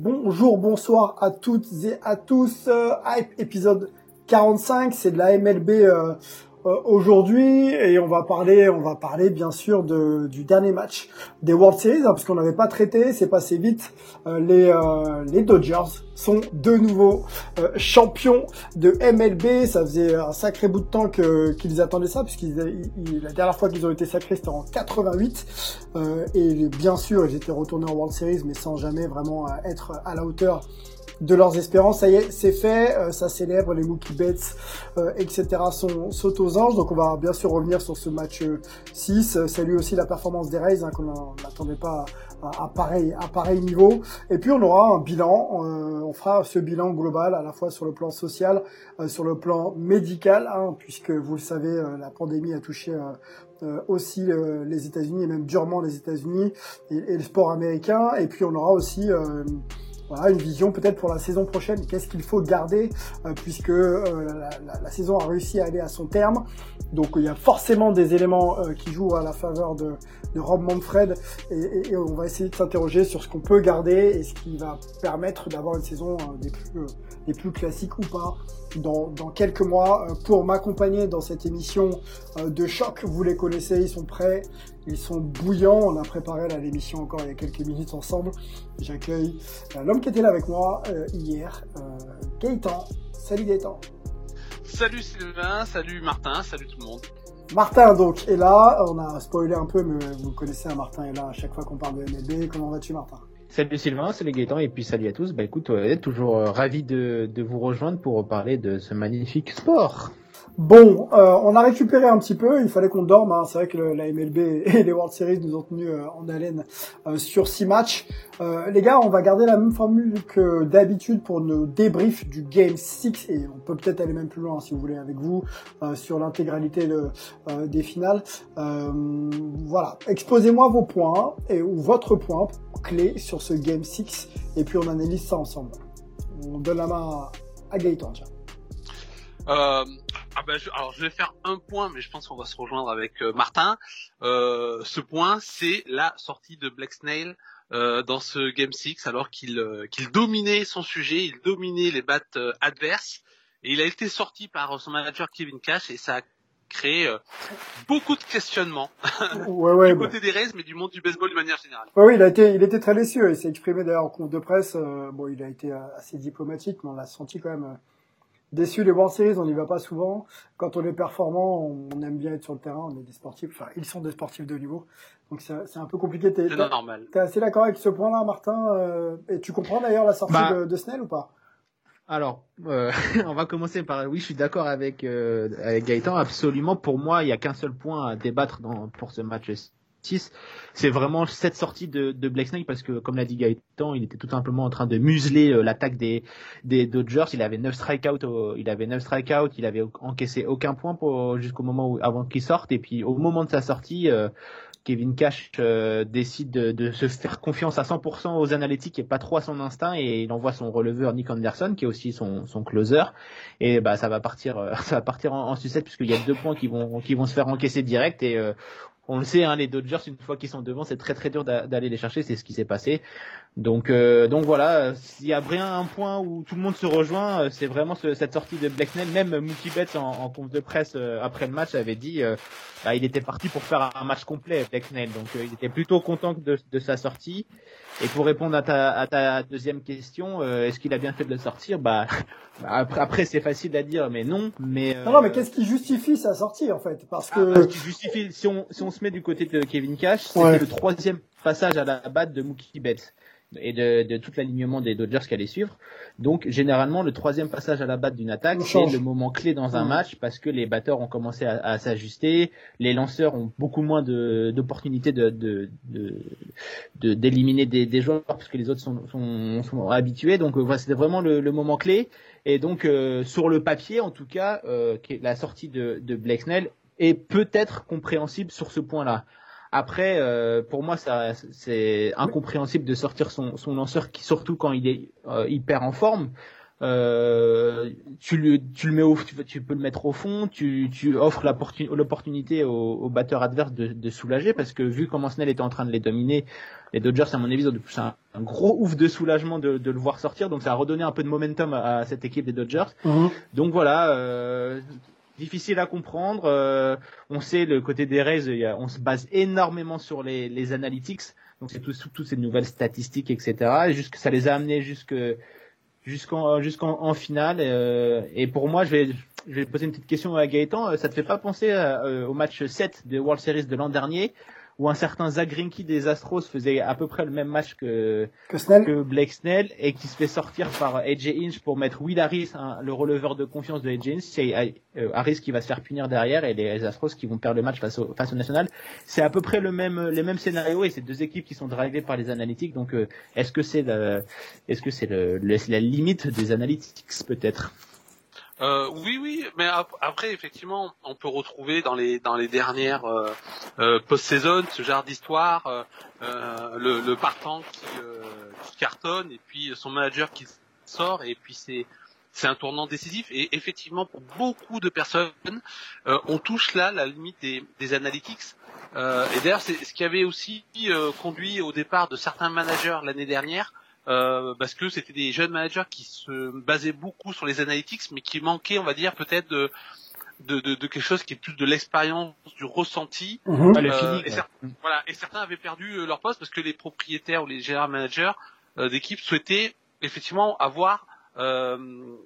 Bonjour, bonsoir à toutes et à tous. Euh, Hype épisode 45, c'est de la MLB euh, aujourd'hui et on va parler, on va parler bien sûr de, du dernier match des World Series hein, parce qu'on n'avait pas traité, c'est passé vite. Euh, les euh, les Dodgers sont de nouveau euh, champions de MLB. Ça faisait un sacré bout de temps que qu'ils attendaient ça puisqu'ils ils- la dernière fois qu'ils ont été sacrés c'était en 88 Euh, et bien sûr ils étaient retournés en World Series mais sans jamais vraiment euh, être à la hauteur de leurs espérances. Ça y est, c'est fait, euh, ça célèbre, les Mookie Betts, euh, etc. sont, sont aux anges. Donc on va bien sûr revenir sur ce match euh, 6. Euh, Salut aussi la performance des Rays, hein, qu'on n'attendait pas à, à pareil, à pareil niveau. Et puis on aura un bilan, euh, on fera ce bilan global à la fois sur le plan social, sur le plan médical, hein, puisque vous le savez, la pandémie a touché aussi euh, les États-Unis et même durement les États-Unis et, le sport américain. Et puis on aura aussi voilà, une vision peut-être pour la saison prochaine. Qu'est-ce qu'il faut garder euh, puisque euh, la, la- la saison a réussi à aller à son terme. Donc il y a forcément des éléments euh, qui jouent à la faveur de, de Rob Manfred et, et- on va essayer de s'interroger sur ce qu'on peut garder et ce qui va permettre d'avoir une saison euh, des plus, euh, plus classiques ou pas dans, dans quelques mois. Pour m'accompagner dans cette émission de choc, vous les connaissez, ils sont prêts, ils sont bouillants. On a préparé là, l'émission encore il y a quelques minutes ensemble. J'accueille euh, l'homme qui était là avec moi euh, hier, euh, Gaëtan. Salut Gaëtan. Salut Sylvain, salut Martin, salut tout le monde. Martin donc est là, on a spoilé un peu mais vous connaissez, hein, Martin est là à chaque fois qu'on parle de MLB. Comment vas-tu Martin? Salut Sylvain, salut Gaëtan et puis salut à tous. Bah écoute, toujours euh, ravi de, de vous rejoindre pour parler de ce magnifique sport. Bon, euh, on a récupéré un petit peu, il fallait qu'on dorme, hein. c'est vrai que la MLB et les World Series nous ont tenus euh, en haleine euh, sur six matchs. Les gars, on va garder la même formule que d'habitude pour nos débriefs du Game 6 et on peut peut-être aller même plus loin si vous voulez avec vous sur l'intégralité de- des finales. Voilà, exposez-moi vos points et ou votre point clé sur ce Game 6 et puis on analyse ça ensemble. On donne la main à, à Gaëtan, tiens. Euh, ah bah, je, alors je vais faire un point, mais je pense qu'on va se rejoindre avec euh, Martin. Euh, ce point, c'est la sortie de Black Snail euh, dans ce Game 6, alors qu'il euh, qu'il dominait son sujet, il dominait les battes euh, adverses, et il a été sorti par son manager Kevin Cash, et ça a créé beaucoup de questionnements Ouais, ouais, du bah. côté des Rays, mais du monde du baseball de manière générale. Ouais, oui, il a été, il était très déçu. Il s'est exprimé d'ailleurs en compte de presse. euh, bon, il a été assez diplomatique, mais on l'a senti quand même euh, déçu. Les World Series, on n'y va pas souvent. Quand on est performant, on, aime bien être sur le terrain. On est des sportifs. Enfin, ils sont des sportifs de haut niveau. Donc c'est un peu compliqué. T'es C'est normal. t'es assez d'accord avec ce point-là, Martin euh, Et tu comprends d'ailleurs la sortie Bah. de, de Snell ou pas? Alors, euh, on va commencer par oui, je suis d'accord avec euh, avec Gaëtan. Absolument, pour moi, il n'y a qu'un seul point à débattre dans, pour ce match 6. C'est vraiment cette sortie de, de Black Snake parce que, comme l'a dit Gaëtan, il était tout simplement en train de museler euh, l'attaque des Dodgers. Il avait 9 strikeouts, il avait 9 strikeouts, il avait encaissé aucun point jusqu'au moment où avant qu'il sorte. Et puis au moment de sa sortie. euh, Kevin Cash euh, décide de, se faire confiance à 100% aux analytiques et pas trop à son instinct et il envoie son releveur Nick Anderson qui est aussi son, closer et bah ça va partir ça va partir en, en sucette puisqu'il y a deux points qui vont qui vont se faire encaisser direct et on le sait hein, les Dodgers une fois qu'ils sont devant c'est très très dur d'a- d'aller les chercher. C'est ce qui s'est passé Donc, euh, donc voilà, s'il y a bien un point où tout le monde se rejoint, euh, c'est vraiment ce, cette sortie de Blacknell. Même Mookie Betts en, en conf de presse euh, après le match avait dit, euh, bah, il était parti pour faire un match complet Blacknell. Donc il était plutôt content de, de, sa sortie. Et pour répondre à ta, à ta deuxième question, est-ce qu'il a bien fait de le sortir? Bah après, après c'est facile à dire, mais non. Mais non, non mais qu'est-ce qui justifie sa sortie en fait? Parce que ah, qui justifie, si on si on se met du côté de Kevin Cash, c'est le troisième passage à la batte de Mookie Betts et de, de tout l'alignement des Dodgers qui allait suivre. Donc généralement le troisième passage à la batte d'une attaque c'est le moment clé dans un match parce que les batteurs ont commencé à, à s'ajuster, les lanceurs ont beaucoup moins d'opportunités de, de, de, d'éliminer des, des, joueurs parce que les autres sont, sont, sont habitués. Donc euh, voilà c'était vraiment le, le, moment clé et donc euh, sur le papier en tout cas euh, la sortie de, de Blake Snell est peut-être compréhensible sur ce point-là. Après, euh, pour moi, ça, c'est incompréhensible de sortir son, son, lanceur, qui, surtout quand il est euh, hyper en forme. Euh, tu, le, tu le mets au, tu, tu, peux le mettre au fond, tu, tu offres l'opportunité au, au batteur adverse de, de, soulager parce que vu comment Snell était en train de les dominer, les Dodgers, à mon avis, c'est un, un, gros ouf de soulagement de, de, le voir sortir, donc ça a redonné un peu de momentum à, cette équipe des Dodgers. Mhm. Donc voilà, euh, difficile à comprendre. Euh, on sait le côté des Rays, on se base énormément sur les, les analytics, donc c'est tout, toutes ces nouvelles statistiques, etc. Et jusque ça les a amenés jusque jusqu'en jusqu'en en finale. Euh, et pour moi, je vais je vais poser une petite question à Gaëtan. Ça te fait pas penser euh, au match 7 de World Series de l'an dernier où un certain Zach Greinke des Astros faisait à peu près le même match que, que, Blake Snell et qui se fait sortir par AJ Hinch pour mettre Will Harris, hein, le releveur de confiance de AJ Hinch. C'est euh, Harris qui va se faire punir derrière et les Astros qui vont perdre le match face au, face au national. C'est à peu près le même, les mêmes scénarios et c'est deux équipes qui sont drivées par les analytiques. Donc, euh, est-ce que c'est le, est-ce que c'est la limite des analytics peut-être? Euh, oui, oui, mais après effectivement, on peut retrouver dans les dans les dernières euh, euh post-saison ce genre d'histoire, euh, euh le, partant qui, qui, cartonne et puis son manager qui sort et puis c'est c'est un tournant décisif et effectivement pour beaucoup de personnes, on touche là la limite des, des analytics. et d'ailleurs, c'est ce qui avait aussi conduit au départ de certains managers l'année dernière euh, parce que c'était des jeunes managers qui se basaient beaucoup sur les analytics, mais qui manquaient, on va dire, peut-être de, de, de, de, quelque chose qui est plus de l'expérience, du ressenti. Mhm. Euh, et, voilà, et certains avaient perdu euh, leur poste parce que les propriétaires ou les general managers euh, d'équipe souhaitaient effectivement avoir euh,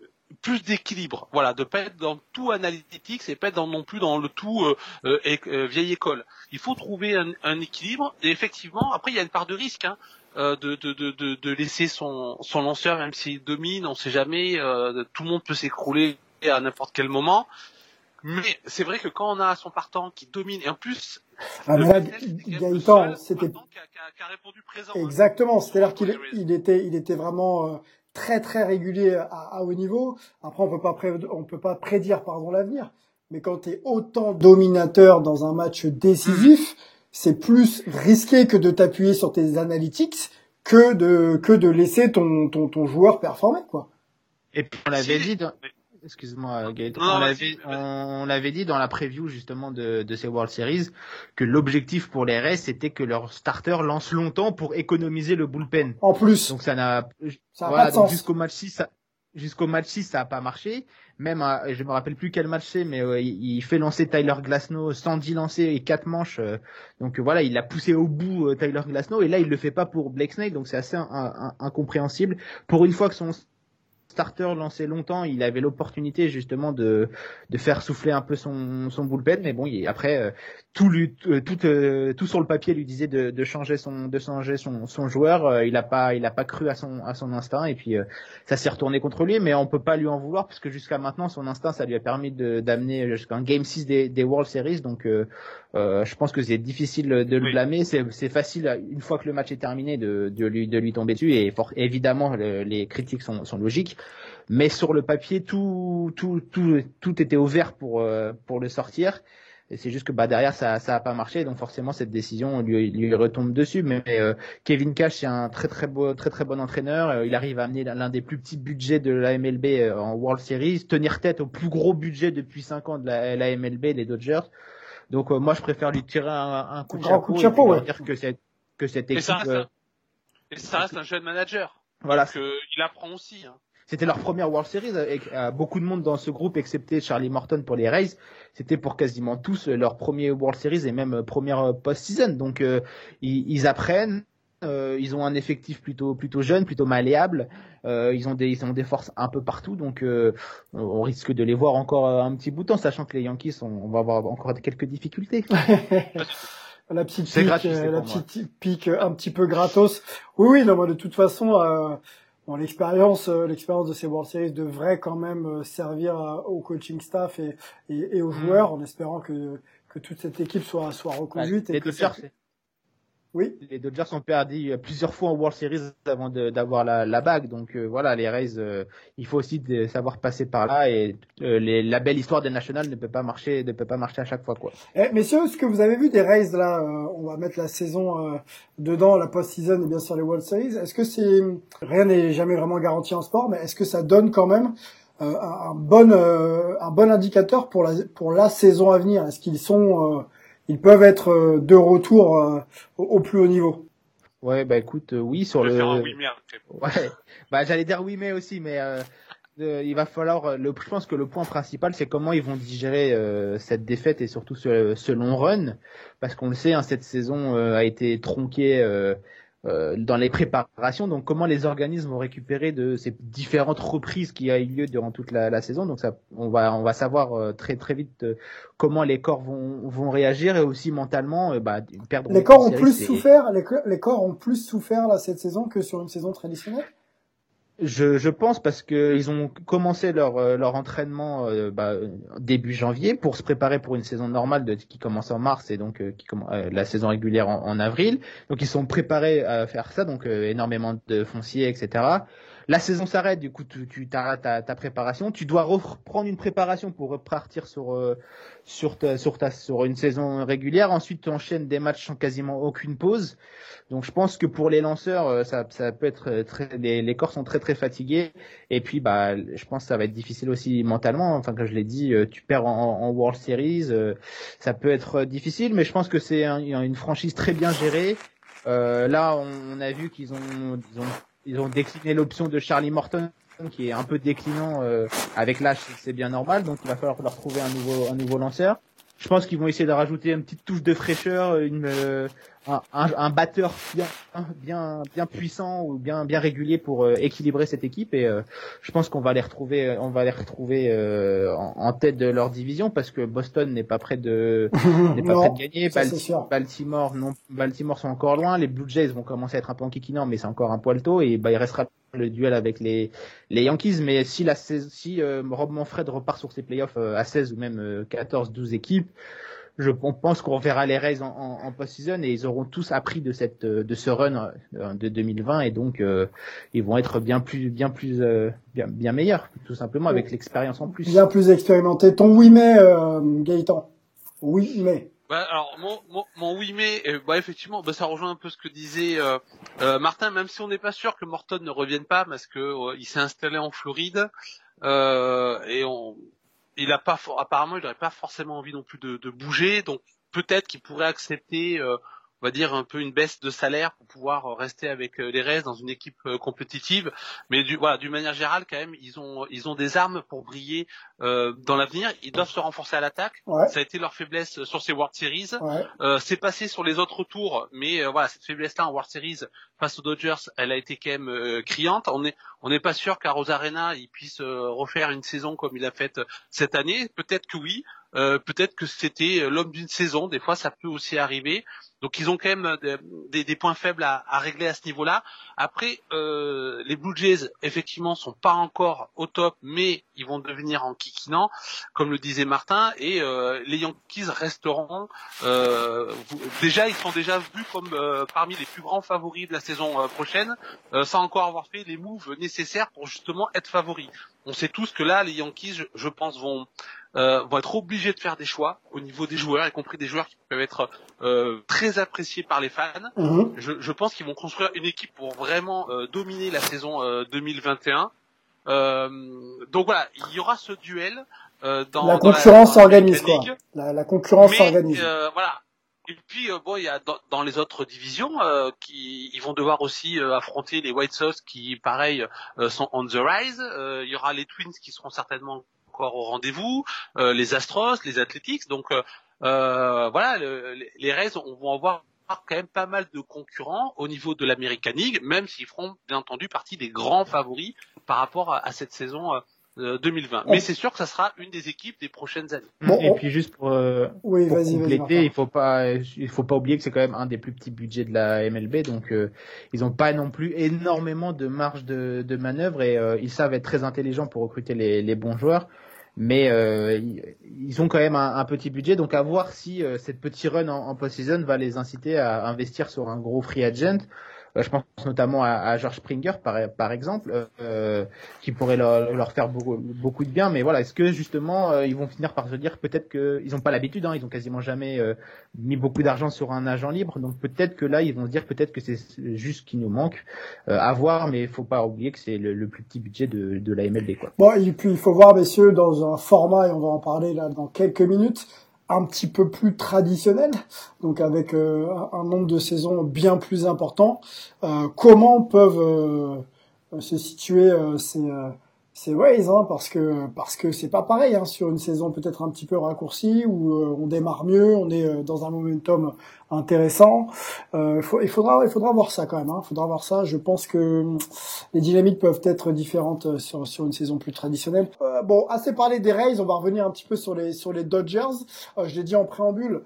plus d'équilibre. Voilà, de pas être dans tout analytics et pas être dans, non plus dans le tout euh, vieille école. Il faut trouver un, un, équilibre et effectivement, après il y a une part de risque. Hein. Euh, de, de, de, de, laisser son, son lanceur, même s'il domine, on sait jamais, euh, tout le monde peut s'écrouler à n'importe quel moment. Mais c'est vrai que quand on a son partant qui domine, et en plus, ah, Gaëtan, c'était exactement, c'est-à-dire qu'il il était, il était vraiment euh, très très régulier à, à, haut niveau. Après, on peut pas on peut pas prédire pardon l'avenir, mais quand tu es autant dominateur dans un match décisif, c'est plus risqué que de t'appuyer sur tes analytics que de que de laisser ton ton, ton joueur performer quoi. Et puis on l'avait dit dans... excuse-moi Gaëtan, on l'avait on l'avait dit dans la preview justement de de ces World Series que l'objectif pour les Rays c'était que leur starter lance longtemps pour économiser le bullpen. En plus. Donc ça n'a ça voilà, pas de sens. jusqu'au match 6 ça jusqu'au match 6 ça a pas marché même euh, je me rappelle plus quel match c'est mais euh, il, fait lancer Tyler Glasnow 110 lancers et 4 manches euh, donc voilà il a poussé au bout Tyler Glasnow et là il le fait pas pour Blake Snake donc c'est assez incompréhensible. Pour une fois que son starter lancé longtemps, il avait l'opportunité justement de, de faire souffler un peu son, son bullpen, mais bon, il, après euh, tout lui euh, tout euh, tout sur le papier lui disait de, de changer son de changer son, son joueur, il a pas il a pas cru à son à son instinct et puis ça s'est retourné contre lui, mais on peut pas lui en vouloir parce que jusqu'à maintenant son instinct ça lui a permis d'amener jusqu'à un game 6 des, des World Series, donc je pense que c'est difficile de le blâmer, c'est facile une fois que le match est terminé de, de lui de lui tomber dessus. Et évidemment les critiques sont, sont logiques. Mais sur le papier tout tout tout tout était ouvert pour euh, pour le sortir. Et c'est juste que bah derrière ça ça a pas marché. Donc forcément cette décision lui lui retombe dessus. Mais euh, Kevin Cash c'est un très très beau très très bon entraîneur. Euh, il arrive à amener l'un des plus petits budgets de la MLB en World Series. Tenir tête au plus gros budget depuis 5 ans de la, la MLB les Dodgers donc moi je préfère lui tirer un, un coup de chapeau, coup de chapeau dire que cette que cette équipe Et ça reste un jeune manager. Voilà. Donc, euh, il apprend aussi. Hein. C'était leur première World Series avec euh, beaucoup de monde dans ce groupe, excepté Charlie Morton pour les Rays. C'était pour quasiment tous euh, leur premier World Series et même euh, première euh, post-season. Donc euh, ils, ils apprennent. Euh, ils ont un effectif plutôt plutôt jeune, plutôt malléable. Euh, ils ont des ils ont des forces un peu partout, donc euh, on risque de les voir encore euh, un petit bout de temps, sachant que les Yankees, on, on va avoir encore quelques difficultés. la petite pique, gratuit, euh, la petite pique euh, un petit peu gratos. Oui, oui, non, mais de toute façon, euh, bon, l'expérience, l'expérience de ces World Series devrait quand même servir au coaching staff et, et, et aux Mm. joueurs, en espérant que que toute cette équipe soit soit reconduite. et que Oui. les Dodgers ont perdu euh, plusieurs fois en World Series avant d'avoir la, la bague. Donc euh, voilà, les Rays, euh, il faut aussi de savoir passer par là et euh, les- la belle histoire des Nationals ne peut pas marcher, ne peut pas marcher à chaque fois quoi. Eh, messieurs, est-ce que vous avez vu des Rays là euh, On va mettre la saison euh, dedans, la post-season et bien sûr les World Series. Est-ce que c'est rien n'est jamais vraiment garanti en sport, mais est-ce que ça donne quand même euh, un, un bon euh, un bon indicateur pour la pour la saison à venir? Est-ce qu'ils sont euh, ils peuvent être euh, de retour euh, au, au plus haut niveau Ouais, bah écoute, euh, oui sur le. faire un oui mais après. Ouais, bah j'allais dire oui mais aussi, mais euh, euh, il va falloir. Le, je pense que le point principal, c'est comment ils vont digérer euh, cette défaite et surtout ce, ce long run, parce qu'on le sait, hein, cette saison euh, a été tronquée euh, dans les préparations. Donc comment les organismes vont récupérer de ces différentes reprises qui a eu lieu durant toute la, la saison. Donc ça, on va on va savoir euh, très très vite euh, comment les corps vont vont réagir et aussi mentalement, euh, bah perdre. Les corps ont série, plus souffert, les, les corps ont plus souffert là cette saison que sur une saison traditionnelle? Je, pense parce que ils ont commencé leur euh, leur entraînement euh, bah, euh, début janvier pour se préparer pour une saison normale qui commence en mars et donc euh, qui commence la saison régulière en, en avril. Donc ils sont préparés à faire ça, donc euh, énormément de foncier, etc. La saison s'arrête, du coup tu, t'arrêtes ta, ta préparation. Tu dois reprendre une préparation pour repartir sur euh, sur ta, sur ta sur une saison régulière. Ensuite tu enchaînes des matchs sans quasiment aucune pause. Donc je pense que pour les lanceurs, euh, ça, ça peut être euh, très, les, les corps sont très très fatigués. Et puis bah, je pense que ça va être difficile aussi mentalement. Enfin comme je l'ai dit, tu perds en, en World Series, ça peut être difficile. Mais je pense que c'est un- une franchise très bien gérée. Euh, là, on, on a vu qu'ils ont, ils ont ils ont décliné l'option de Charlie Morton qui est un peu déclinant euh, avec l'âge, c'est bien normal. Donc il va falloir leur trouver un nouveau un nouveau lanceur. Je pense qu'ils vont essayer de rajouter une petite touche de fraîcheur, une, euh, un, un, un batteur bien, bien, bien puissant ou bien, bien régulier pour euh, équilibrer cette équipe. Et euh, je pense qu'on va les retrouver, on va les retrouver euh, en, en tête de leur division parce que Boston n'est pas prêt de, n'est pas Non, prêt de gagner. ça. Baltimore, non, Baltimore sont encore loin. Les Blue Jays vont commencer à être un peu enquiquinants, mais c'est encore un poil tôt. Et bah, il restera le duel avec les, les Yankees. Mais si la si euh, Rob Manfred repart sur ses playoffs euh, à 16 ou même euh, 14, 12 équipes, je on pense qu'on verra les Rays en, en, en post-season et ils auront tous appris de cette euh, de ce run euh, de 2020 et donc euh, ils vont être bien plus bien plus euh, bien, bien meilleurs tout simplement avec l'expérience en plus. Bien plus expérimenté. Ton oui mais euh, Gaëtan. Oui mais. Bah, alors mon, mon, mon oui mais euh, bah effectivement bah, ça rejoint un peu ce que disait euh, euh, Martin. Même si on n'est pas sûr que Morton ne revienne pas parce que il s'est installé en Floride euh, et on il a pas apparemment il n'aurait pas forcément envie non plus de, de bouger. Donc peut-être qu'il pourrait accepter on va dire un peu une baisse de salaire pour pouvoir euh, rester avec euh, les restes dans une équipe euh, compétitive mais du voilà d'une manière générale quand même ils ont ils ont des armes pour briller euh, dans l'avenir ils doivent se renforcer à l'attaque Ouais. ça a été leur faiblesse sur ces World Series Ouais. euh, c'est passé sur les autres tours, mais euh, voilà, cette faiblesse-là en World Series face aux Dodgers, elle a été quand même criante. On n'est on n'est pas sûr qu'à Rosarena, il puisse refaire une saison comme il a fait euh, cette année. Peut-être que oui, euh, peut-être que c'était euh, l'homme d'une saison. Des fois, ça peut aussi arriver. Donc, ils ont quand même euh, des, des points faibles à, à régler à ce niveau-là. Après, euh, les Blue Jays, effectivement, sont pas encore au top, mais ils vont devenir en kikinant, comme le disait Martin. Et euh, les Yankees resteront euh, déjà, ils sont déjà vus comme parmi les plus grands favoris de la saison prochaine, sans encore avoir fait les moves nécessaires pour justement être favoris. On sait tous que là, les Yankees, je pense, vont euh, vont être obligés de faire des choix au niveau des joueurs, y compris des joueurs qui peuvent être euh, très appréciés par les fans. Mhm. Je, je pense qu'ils vont construire une équipe pour vraiment euh, dominer la saison euh, 2021. Euh, donc voilà, il y aura ce duel. euh, dans, La concurrence s'organise quoi. La, la concurrence s'organise. euh, voilà, et puis euh, bon, il y a dans, dans les autres divisions euh, qui ils vont devoir aussi euh, affronter les White Sox qui, pareil, sont on the rise. il y aura les Twins qui seront certainement encore au rendez-vous, les Astros, les Athletics. Donc voilà, le, les Rays on va avoir quand même pas mal de concurrents au niveau de l'American League, même s'ils feront bien entendu partie des grands favoris par rapport à cette saison 2020. Mais c'est sûr que ça sera une des équipes des prochaines années. Bon, et puis juste pour, euh, oui, pour compléter, il faut pas, il faut pas oublier que c'est quand même un des plus petits budgets de la MLB, donc euh, ils n'ont pas non plus énormément de marge de, de manœuvre et euh, ils savent être très intelligents pour recruter les, les bons joueurs. Mais ils ont quand même un, un, petit budget, donc à voir si cette petite run en, en post-season va les inciter à investir sur un gros free agent euh, je pense notamment à, à George Springer par, par exemple, euh, qui pourrait leur, leur faire beaucoup, beaucoup, de bien. Mais voilà, est-ce que justement euh, ils vont finir par se dire peut-être qu'ils n'ont pas l'habitude, hein, ils ont quasiment jamais euh, mis beaucoup d'argent sur un agent libre, donc peut-être que là ils vont se dire peut-être que c'est juste ce qui nous manque à voir, mais il faut pas oublier que c'est le, le, plus petit budget de, de la MLB. Quoi. Bon, et puis il faut voir messieurs dans un format et on va en parler là dans quelques minutes un petit peu plus traditionnel, donc avec euh, un nombre de saisons bien plus important. Euh, comment peuvent euh, se situer ces, c'est Waze, hein, parce que parce que c'est pas pareil hein, sur une saison peut-être un petit peu raccourcie où euh, on démarre mieux, on est euh, dans un momentum intéressant. Euh, il faudra il faudra voir ça quand même. Hein, il faudra voir ça. Je pense que les dynamiques peuvent être différentes sur sur une saison plus traditionnelle. bon, assez parlé des Rays, on va revenir un petit peu sur les sur les Dodgers. je l'ai dit en préambule,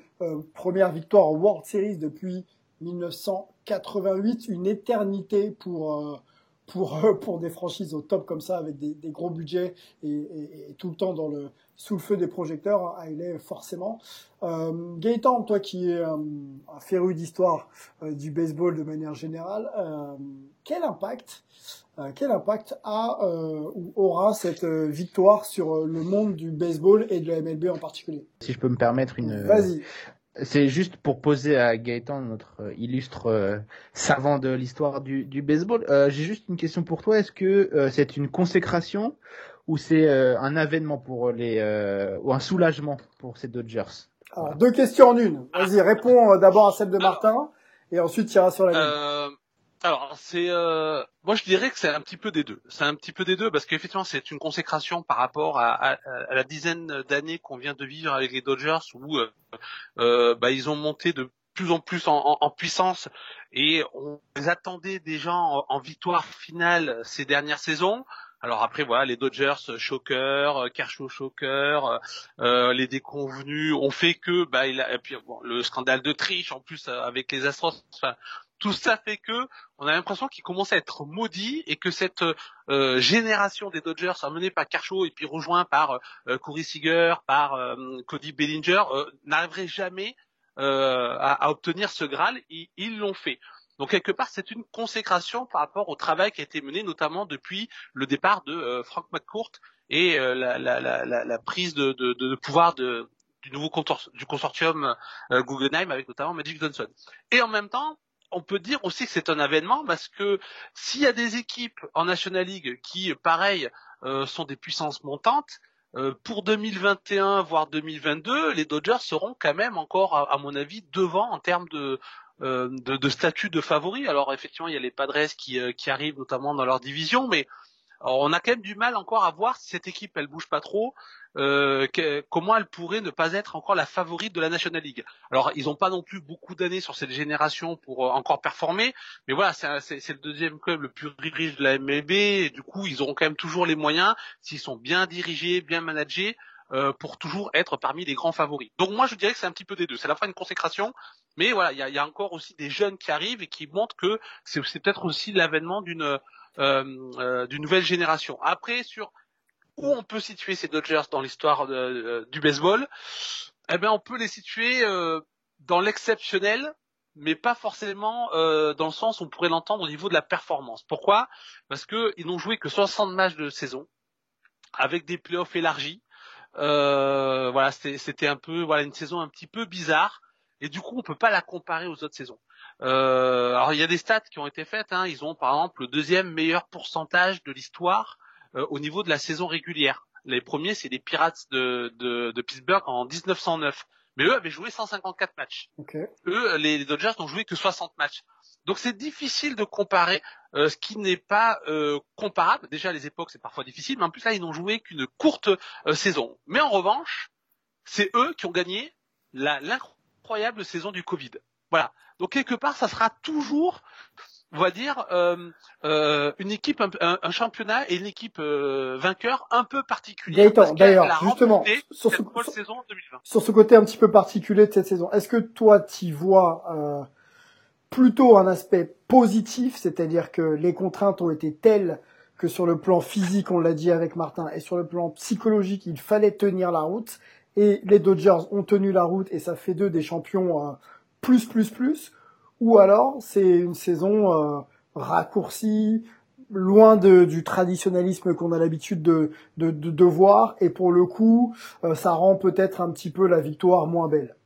première victoire World Series depuis 1988, une éternité pour pour pour des franchises au top comme ça avec des, des gros budgets et, et, et, tout le temps dans le sous le feu des projecteurs il est forcément euh, Gaëtan toi qui es un, un féru d'histoire euh, du baseball de manière générale euh, quel impact euh, quel impact a euh, ou aura cette victoire sur le monde du baseball et de la MLB en particulier? Si je peux me permettre une, Vas-y. C'est juste pour poser à Gaëtan, notre euh, illustre euh, savant de l'histoire du, du, baseball. Euh, J'ai juste une question pour toi. Est-ce que euh, c'est une consécration ou c'est un avènement pour les ou un soulagement pour ces Dodgers? Alors, Deux questions en une. Vas-y, réponds d'abord à celle de Martin et ensuite tu iras sur la mienne. Alors c'est, euh... moi je dirais que c'est un petit peu des deux. C'est un petit peu des deux parce qu'effectivement c'est une consécration par rapport à, à, à la dizaine d'années qu'on vient de vivre avec les Dodgers où euh, euh, bah, ils ont monté de plus en plus en, puissance et on les attendait déjà en, en, victoire finale ces dernières saisons. Alors après voilà les Dodgers choker, Kershaw choker, euh, les déconvenus ont fait que bah il a, et puis bon, le scandale de triche en plus avec les Astros. Enfin, tout ça fait que on a l'impression qu'il commence à être maudit et que cette euh, génération des Dodgers amenée par Kershaw et puis rejoint par euh, Corey Seager, par euh, Cody Bellinger, euh, n'arriverait jamais euh, à, à, obtenir ce Graal. Ils l'ont fait. Donc quelque part, c'est une consécration par rapport au travail qui a été mené, notamment depuis le départ de Frank McCourt et la, la, la, la, prise de, de, de pouvoir de, du nouveau du consortium Guggenheim avec notamment Magic Johnson. Et en même temps, on peut dire aussi que c'est un avènement parce que s'il y a des équipes en National League qui, pareil, euh, sont des puissances montantes, euh, pour 2021 voire 2022, les Dodgers seront quand même encore, à, mon avis, devant en termes de, euh, statut de favori. Alors effectivement, il y a les Padres qui, euh, qui arrivent notamment dans leur division, mais on a quand même du mal encore à voir si cette équipe elle bouge pas trop, euh, que, comment elle pourrait ne pas être encore la favorite de la National League? Alors ils n'ont pas non plus beaucoup d'années sur cette génération pour euh, encore performer, mais voilà c'est le deuxième club le plus riche de la MLB et du coup ils auront quand même toujours les moyens s'ils sont bien dirigés, bien managés. Euh, pour toujours être parmi les grands favoris. Donc moi je dirais que c'est un petit peu des deux. C'est à la fois une consécration, mais voilà, il y a, y a, encore aussi des jeunes qui arrivent et qui montrent que c'est peut-être aussi l'avènement d'une euh, euh, d'une nouvelle génération. Après, sur où on peut situer ces Dodgers dans l'histoire du baseball, eh bien, on peut les situer euh, dans l'exceptionnel, mais pas forcément euh, dans le sens où on pourrait l'entendre au niveau de la performance. Pourquoi? Parce que ils n'ont joué que 60 matchs de saison, avec des playoffs élargis. Euh, voilà, c'était un peu, voilà, une saison un petit peu bizarre, et du coup, on peut pas la comparer aux autres saisons. Euh, alors il y a des stats qui ont été faites. Hein. Ils ont par exemple le deuxième meilleur pourcentage de l'histoire euh, au niveau de la saison régulière. Les premiers, c'est les Pirates de, de, de, Pittsburgh en 1909. mais eux avaient joué 154 matchs. Eux, les, les Dodgers n'ont joué que 60 matchs. Donc c'est difficile de comparer euh, ce qui n'est pas euh, comparable. Déjà, les époques, c'est parfois difficile, mais en plus là, ils n'ont joué qu'une courte euh, saison. Mais en revanche, c'est eux qui ont gagné l'incroyable saison du Covid. Voilà. Donc quelque part, ça sera toujours, on va dire, euh, euh, une équipe, un, championnat et une équipe euh, vainqueur un peu particulière. D'ailleurs, justement, sur ce- bonne sur- saison 2020. sur ce côté un petit peu particulier de cette saison, est-ce que toi, tu vois euh, plutôt un aspect positif, c'est-à-dire que les contraintes ont été telles que sur le plan physique, on l'a dit avec Martin, et sur le plan psychologique, il fallait tenir la route, et les Dodgers ont tenu la route, et ça fait d'eux des champions euh, plus, plus, plus, ou alors c'est une saison euh, raccourcie, loin de, du traditionnalisme qu'on a l'habitude de, de, de, de voir, et pour le coup, euh, ça rend peut-être un petit peu la victoire moins belle.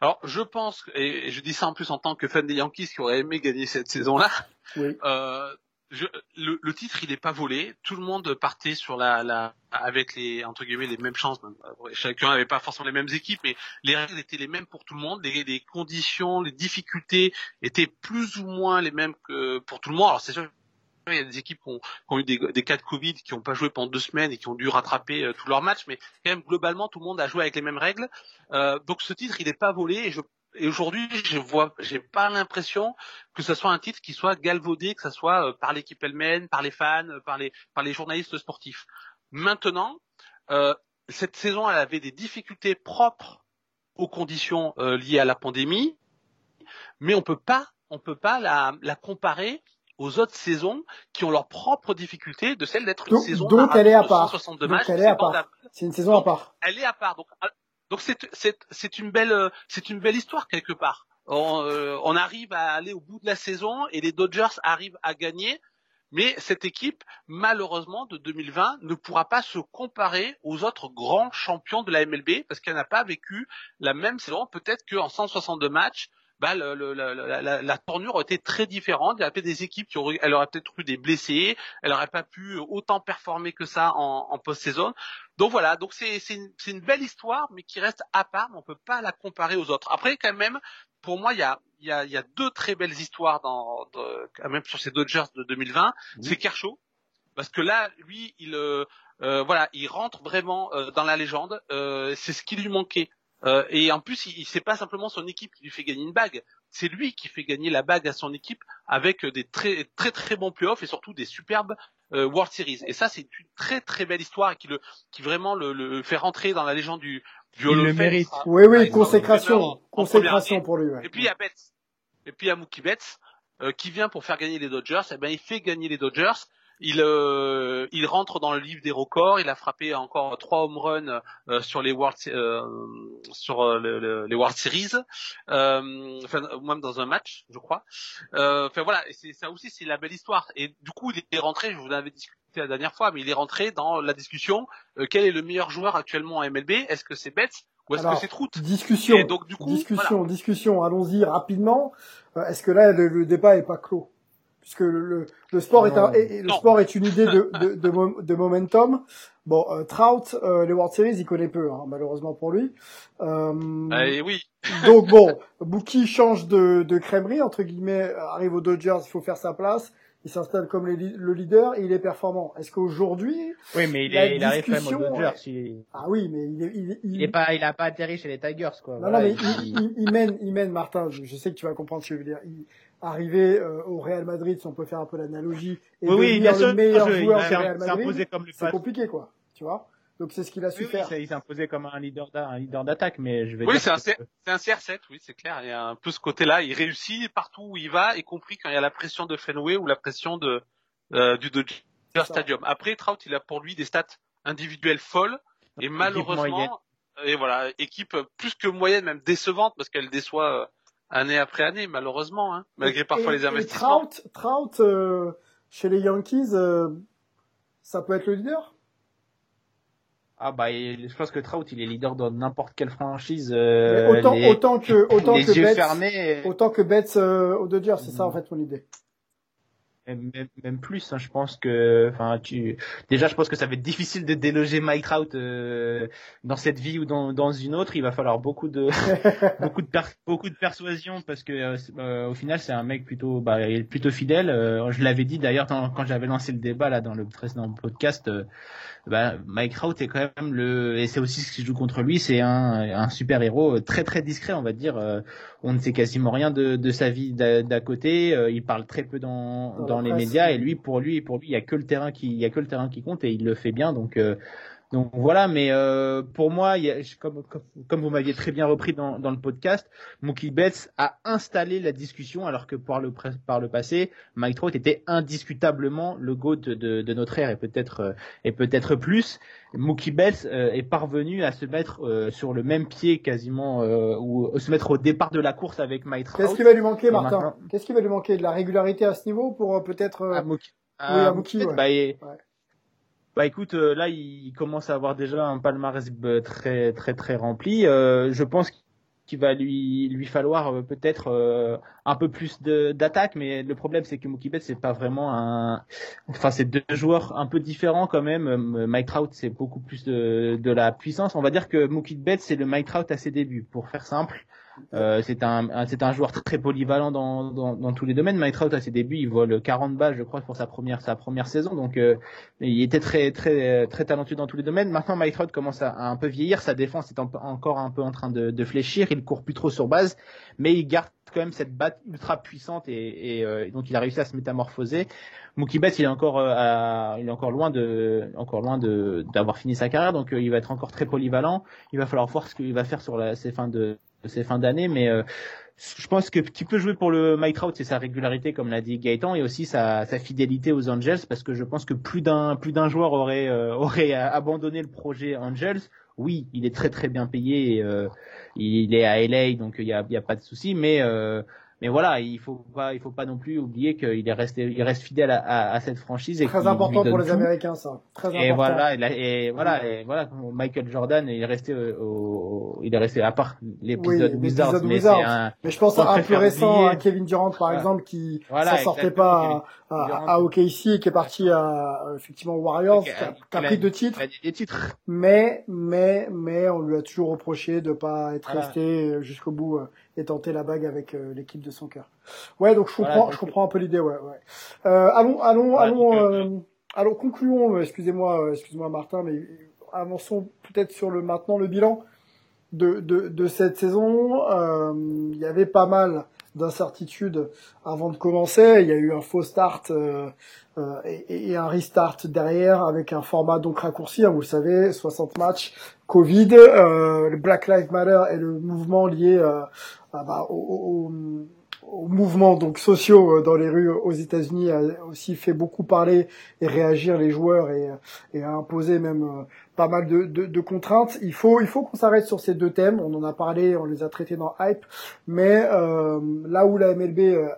Alors, je pense, et et je dis ça en plus en tant que fan des Yankees qui aurait aimé gagner cette saison-là, Oui. euh, le, le titre, il n'est pas volé. Tout le monde partait sur la, la, avec les entre guillemets les mêmes chances. Chacun n'avait pas forcément les mêmes équipes, mais les règles étaient les mêmes pour tout le monde. Les, les conditions, les difficultés étaient plus ou moins les mêmes que pour tout le monde. Alors c'est sûr. Il y a des équipes qui ont, qui ont eu des, cas de Covid, qui n'ont pas joué pendant deux semaines et qui ont dû rattraper euh, tous leurs matchs, mais quand même globalement tout le monde a joué avec les mêmes règles. Euh, donc ce titre, il n'est pas volé et aujourd'hui, je vois, j'ai pas l'impression que ce soit un titre qui soit galvaudé, que ce soit euh, par l'équipe elle-même, par les fans, euh, par les par les journalistes sportifs. Maintenant, euh, cette saison, elle avait des difficultés propres aux conditions euh, liées à la pandémie, mais on peut pas, on peut pas la, la comparer aux autres saisons qui ont leurs propres difficultés de celle d'être une Donc- saison donc elle est à part. 162 Donc matchs, elle est à c'est part. C'est une saison à part. elle est à part. Donc, donc c'est c'est c'est une belle euh, c'est une belle histoire quelque part. On, euh, on arrive à aller au bout de la saison et les Dodgers arrivent à gagner, mais cette équipe malheureusement de 2020 ne pourra pas se comparer aux autres grands champions de la MLB parce qu'elle n'a pas vécu la même saison. Peut-être qu'en 162 matchs. Bah, le, le- la, la- la- la tournure aurait été très différente. Il y a peut-être des équipes qui auraient, elle aurait peut-être eu des blessés. Elle aurait pas pu autant performer que ça en, en post-saison. Donc voilà, donc c'est une, belle histoire, mais qui reste à part, mais on peut pas la comparer aux autres. Après, quand même, pour moi, il y a, il y a, il y a deux très belles histoires dans, de- quand même sur ces Dodgers de 2020. C'est Kershaw, parce que là, lui, il, euh, euh, voilà, il rentre vraiment euh, dans la légende. Euh, c'est ce qui lui manquait. Euh, et en plus, il, il c'est pas simplement son équipe qui lui fait gagner une bague, c'est lui qui fait gagner la bague à son équipe avec des très très très bons playoffs et surtout des superbes euh, World Series. Et ça, c'est une très très belle histoire qui le qui vraiment le, le fait rentrer dans la légende du du Il Hall le mérite. Oui, oui, consécration. en- en Consécration pour lui, ouais. Et puis il y a Betts. Et puis il y a Mookie Betts euh, qui vient pour faire gagner les Dodgers. Et ben il fait gagner les Dodgers. Il euh, il rentre dans le livre des records. Il a frappé encore trois home runs euh, sur les World euh, sur euh, le- le- les World Series. Euh, enfin même dans un match, je crois. Euh, Enfin voilà, c'est ça aussi c'est la belle histoire. Et du coup il est rentré. Je vous en avais discuté la dernière fois, mais il est rentré dans la discussion. euh, quel est le meilleur joueur actuellement en MLB Est-ce que c'est Betts ou est-ce que c'est Trout Discussion. Et donc, du coup, discussion, discussion. Allons-y rapidement. Euh, Est-ce que là, le, le débat est pas clos? Puisque le, le, le sport est, un, et- et le Non. sport est une idée de, de, de, de momentum. Bon, euh, Trout, euh, les World Series, il connaît peu, hein, malheureusement pour lui. Euh, Eh oui. donc bon, Bookie change de, de crèmerie entre guillemets, arrive aux Dodgers, il faut faire sa place. Il s'installe comme les le leader et il est performant. Est-ce qu'aujourd'hui, Oui, mais il, est, il arrive quand même aux Dodgers. ouais. Il, ah oui, mais il est, il, est- il est pas, il a pas atterri chez les Tigers, quoi. Non, Voilà, non, mais il- il, il- il mène, il mène, Martin. Je, je sais que tu vas comprendre ce que je veux dire. Il, arrivé euh, au Real Madrid, si on peut faire un peu l'analogie, et oui, oui, devenir le meilleur je- joueur il du Real s'est Madrid, imposé comme le c'est compliqué, quoi. Tu vois Donc c'est ce qu'il a su Oui, faire. il s'est imposé comme un leader d'a- un leader d'attaque, mais je vais Oui, dire c'est un, que- C- c'est un CR7, oui, c'est clair. Il y a un peu ce côté-là. Il réussit partout où il va, y compris quand il y a la pression de Fenway ou la pression de euh, du Dodger. Stadium. Après, Trout, il a pour lui des stats individuelles folles et malheureusement, moyenne. et voilà, équipe plus que moyenne, même décevante parce qu'elle déçoit euh, année après année, malheureusement, hein, malgré Et- parfois et- les et investissements. Trout, Trout euh, chez les Yankees, euh, ça peut être le leader? Ah bah, il- je pense que Trout, il est leader dans n'importe quelle franchise. Euh, autant, les, autant que, autant les que yeux Betts, fermés. autant que Betts euh, aux Dodgers, c'est ça en fait mon idée. Même, même plus. Hein, je pense que, enfin, tu, déjà, je pense que ça va être difficile de déloger Mike Trout euh, dans cette vie ou dans, dans une autre. Il va falloir beaucoup de, beaucoup de, beaucoup de persuasion parce que euh, euh, au final, c'est un mec plutôt, bah, plutôt fidèle. je l'avais dit d'ailleurs quand j'avais lancé le débat là dans le précédent podcast. Bah, Mike Trout est quand même le, et c'est aussi ce qui joue contre lui, c'est un, un super héros très très discret, on va dire. on ne sait quasiment rien de, de sa vie d'à côté. il parle très peu dans, dans les médias et lui pour lui pour lui il y a que le terrain qui il y a que le terrain qui compte et il le fait bien donc euh, donc voilà, mais euh, pour moi, il y a, comme, comme, vous m'aviez très bien repris dans, dans le podcast, Mookie Betts a installé la discussion alors que par le, par le passé, Mike Trout était indiscutablement le GOAT de, de, notre ère et peut-être euh, et peut-être plus. Mookie Betts est parvenu à se mettre sur le même pied quasiment ou se mettre au départ de la course avec Mike Trout. Qu'est-ce qui va lui manquer, Martin? Qu'est-ce qui va lui manquer? De la régularité à ce niveau pour peut-être à Mookie, oui, à Mookie, ouais. Bah, bah écoute, euh, là il commence à avoir déjà un palmarès euh, très très très rempli. Euh, je pense qu'il va lui lui falloir peut-être un peu plus d'attaque, mais le problème c'est que Mookie c'est pas vraiment un, enfin c'est deux joueurs un peu différents quand même. Mike Trout c'est beaucoup plus de de la puissance. On va dire que Mookie c'est le Mike Trout à ses débuts, pour faire simple. Euh, c'est un, un joueur très polyvalent dans, dans, tous les domaines. Mike Trout à ses débuts, il vole 40 balles, je crois, pour sa première sa première saison. Donc, euh, il était très très très talentueux dans tous les domaines. Maintenant, Mike Trout commence à, un peu vieillir. Sa défense est encore un peu en train de, fléchir. Il court plus trop sur base, mais il garde quand même cette batte ultra puissante et, euh, donc il a réussi à se métamorphoser. Mookie Betts, il est encore il est encore loin de encore loin de d'avoir fini sa carrière, donc il va être encore très polyvalent. Il va falloir voir ce qu'il va faire sur ses fins de ces fins d'année, mais euh, je pense que tu peux jouer pour le Mike Trout, c'est sa régularité, comme l'a dit Gaëtan, et aussi sa, sa, fidélité aux Angels, parce que je pense que plus d'un plus d'un joueur aurait euh, aurait abandonné le projet Angels. Oui, il est très très bien payé, euh, il est à LA, donc il y a, y a pas de souci, mais mais voilà, il faut pas, il faut pas non plus oublier qu'il est resté, il reste fidèle à, à, cette franchise. Et très important pour les Américains, ça. Très important. Et voilà, et, voilà, et voilà, Michael Jordan, il est resté au, il est resté à part l'épisode Wizards, mais un. Mais je pense à un plus récent, à Kevin Durant par exemple, qui voilà, s'en sortait pas à, à, à, OKC et qui est parti à effectivement Warriors, qui a, pris deux titres. Des titres. Mais mais mais on lui a toujours reproché de pas être resté jusqu'au bout euh, et tenter la bague avec euh, l'équipe de son cœur. Ouais, donc je comprends, je comprends un peu l'idée. Ouais, ouais. Euh, allons, allons, allons, euh, allons, concluons. Excusez-moi, excuse-moi Martin, mais avançons peut-être sur le maintenant le bilan de de, de cette saison. Il y avait pas mal d'incertitudes avant de commencer. Il y a eu un faux start euh, et, et, un restart derrière avec un format donc raccourci. Hein, vous le savez, 60 matchs, Covid, euh, le Black Lives Matter et le mouvement lié ah bah, aux, mouvements donc sociaux euh, dans les rues aux États-Unis a aussi fait beaucoup parler et réagir les joueurs et, et a imposé même euh, pas mal de, de, de, contraintes. Il faut il faut qu'on s'arrête sur ces deux thèmes. On en a parlé, on les a traités dans Hype, mais euh, là où la MLB euh,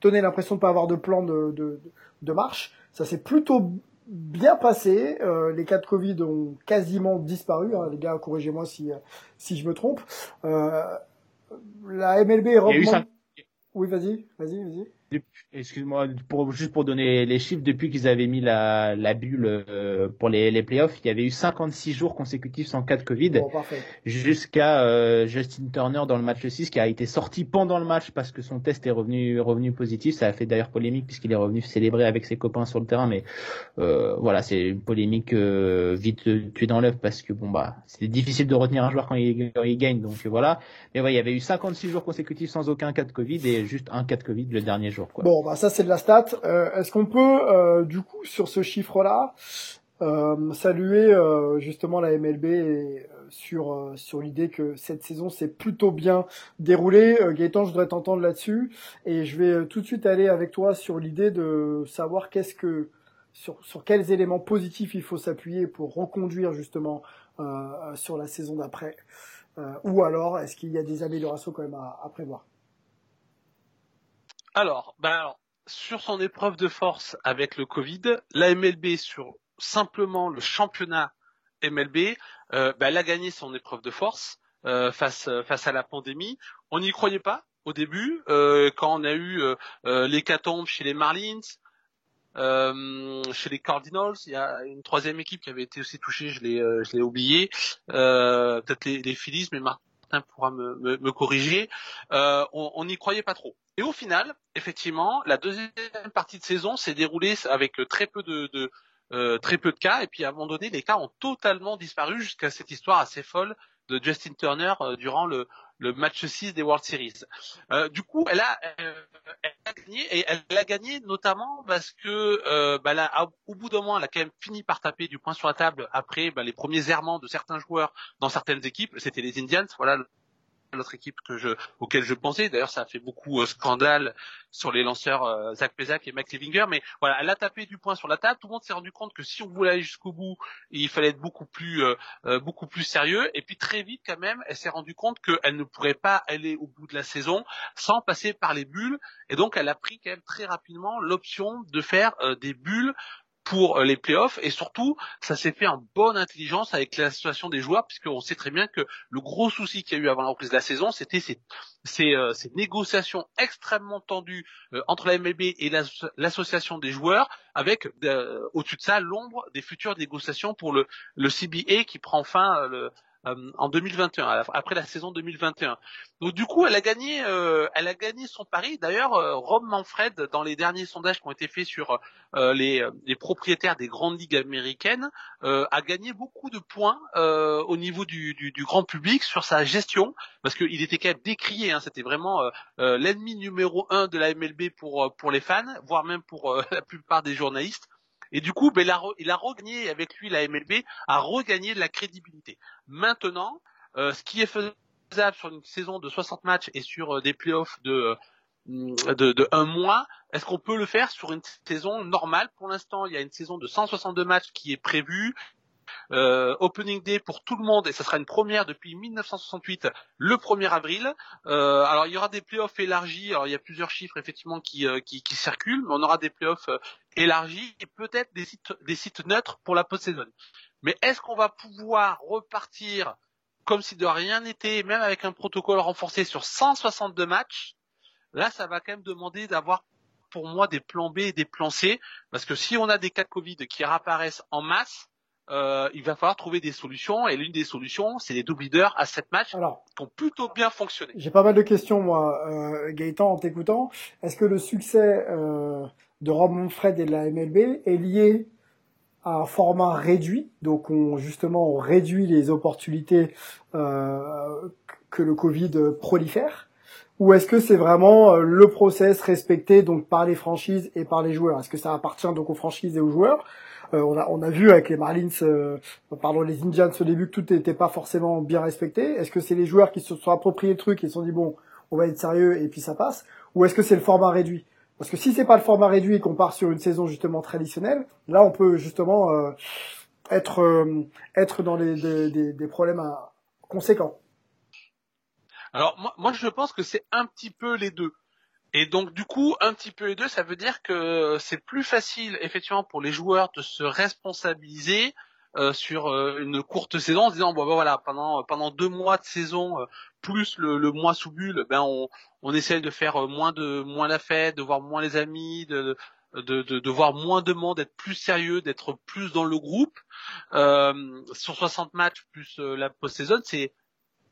tenait l'impression de pas avoir de plan de, de, de marche, ça s'est plutôt bien passé. Euh, les cas de Covid ont quasiment disparu. Hein. Les gars, corrigez-moi si si je me trompe. Euh, la MLB remonte... Oui, vas-y, vas-y, vas-y excuse-moi, pour, juste pour donner les chiffres, depuis qu'ils avaient mis la, la bulle euh, pour les, les playoffs, il y avait eu 56 jours consécutifs sans cas de Covid, jusqu'à euh, Justin Turner dans le match 6 qui a été sorti pendant le match parce que son test est revenu revenu positif. Ça a fait d'ailleurs polémique puisqu'il est revenu célébrer avec ses copains sur le terrain, mais euh, voilà, c'est une polémique vite tuée dans l'œuf parce que bon bah c'est difficile de retenir un joueur quand il, quand il gagne, donc voilà. Mais ouais, il y avait eu 56 jours consécutifs sans aucun cas de Covid et juste un cas de Covid le dernier jour. Bon, bah ça c'est de la stat. Euh, est-ce qu'on peut, euh, du coup, sur ce chiffre-là, euh, saluer justement la MLB sur sur l'idée que cette saison s'est plutôt bien déroulée? Gaëtan, je voudrais t'entendre là-dessus et je vais tout de suite aller avec toi sur l'idée de savoir qu'est-ce que sur, sur quels éléments positifs il faut s'appuyer pour reconduire justement sur la saison d'après. ou alors, est-ce qu'il y a des améliorations quand même à prévoir? Alors, ben alors, sur son épreuve de force avec le Covid, la MLB sur simplement le championnat MLB, euh, ben, elle a gagné son épreuve de force euh, face face à la pandémie. On n'y croyait pas au début, euh, quand on a eu euh, euh, l'hécatombe chez les Marlins, euh, chez les Cardinals, il y a une troisième équipe qui avait été aussi touchée, je l'ai, euh, je l'ai oublié, euh, peut-être les, les Phillies, mais Martin pourra me, me, me corriger. Euh, on n'y croyait pas trop. Et au final, effectivement, la deuxième partie de saison s'est déroulée avec très peu de, de euh, très peu de cas, et puis à un moment donné, les cas ont totalement disparu jusqu'à cette histoire assez folle de Justin Turner euh, durant le, le match 6 des World Series. Euh, du coup, elle a, elle, elle a gagné et elle a gagné notamment parce que euh, bah là, au bout d'un moment, elle a quand même fini par taper du poing sur la table après bah, les premiers errements de certains joueurs dans certaines équipes. C'était les Indians, voilà l'autre équipe auquel je pensais. D'ailleurs, ça a fait beaucoup euh, scandale sur les lanceurs euh, Zach Pezak et Max Levinger. Mais voilà, elle a tapé du poing sur la table. Tout le monde s'est rendu compte que si on voulait aller jusqu'au bout, il fallait être beaucoup plus, euh, euh, beaucoup plus sérieux. Et puis très vite, quand même, elle s'est rendue compte qu'elle ne pourrait pas aller au bout de la saison sans passer par les bulles. Et donc, elle a pris quand même très rapidement l'option de faire euh, des bulles pour euh, les playoffs. Et surtout ça s'est fait en bonne intelligence avec la situation des joueurs puisqu'on sait très bien que le gros souci qu'il y a eu avant la reprise de la saison c'était ces, ces, euh, ces négociations extrêmement tendues euh, entre la MLB et l'association des joueurs avec euh, au-dessus de ça l'ombre des futures négociations pour le, le CBA qui prend fin euh, euh, en 2021, après la saison 2021. Donc du coup, elle a gagné, euh, elle a gagné son pari. D'ailleurs, euh, Rob Manfred, dans les derniers sondages qui ont été faits sur euh, les, les, propriétaires des grandes ligues américaines, a gagné beaucoup de points au niveau du, du, du, grand public sur sa gestion, parce qu'il était quand même décrié. Hein, C'était vraiment l'ennemi numéro un de la MLB pour pour les fans, voire même pour la plupart des journalistes. Et du coup, ben, il, a, regagné avec lui la MLB, a regagné de la crédibilité. Maintenant, euh, ce qui est faisable sur une saison de 60 matchs et sur euh, des playoffs de, euh, de, de un mois, est-ce qu'on peut le faire sur une saison normale? Pour l'instant, il y a une saison de 162 matchs qui est prévue. Euh, opening day pour tout le monde et ça sera une première depuis 1968 le 1er avril. Euh, alors il y aura des playoffs élargis. Alors il y a plusieurs chiffres effectivement qui, euh, qui, qui circulent, mais on aura des playoffs euh, élargis et peut-être des sites des sites neutres pour la post-saison. Mais est-ce qu'on va pouvoir repartir comme si de rien n'était, même avec un protocole renforcé sur 162 matchs? Là, ça va quand même demander d'avoir pour moi des plans B et des plans C, parce que si on a des cas de Covid qui réapparaissent en masse, euh, il va falloir trouver des solutions et l'une des solutions, c'est les double leaders à 7 matchs Alors, qui ont plutôt bien fonctionné. J'ai pas mal de questions moi, euh, Gaëtan, en t'écoutant. Est-ce que le succès euh, de Rob Manfred et de la MLB est lié à un format réduit, donc on justement on réduit les opportunités euh, que le Covid prolifère, ou est-ce que c'est vraiment le process respecté donc par les franchises et par les joueurs? Est-ce que ça appartient donc aux franchises et aux joueurs? On, a, on a vu avec les Marlins, euh, pardon, les Indians au début que tout n'était pas forcément bien respecté. Est-ce que c'est les joueurs qui se sont appropriés le truc et se sont dit bon, on va être sérieux et puis ça passe? Ou est-ce que c'est le format réduit? Parce que si c'est pas le format réduit et qu'on part sur une saison justement traditionnelle, là on peut justement euh, être euh, être dans des, des, des problèmes conséquents. Alors moi je pense que c'est un petit peu les deux. Et donc du coup, un petit peu les deux, ça veut dire que c'est plus facile effectivement pour les joueurs de se responsabiliser euh, sur euh, une courte saison en disant bon ben voilà pendant pendant deux mois de saison euh, plus le, mois sous bulle, ben on on essaye de faire moins de moins la fête, de voir moins les amis, de de, de, de voir moins de monde, d'être plus sérieux, d'être plus dans le groupe. Sur 60 matchs plus la post-saison, c'est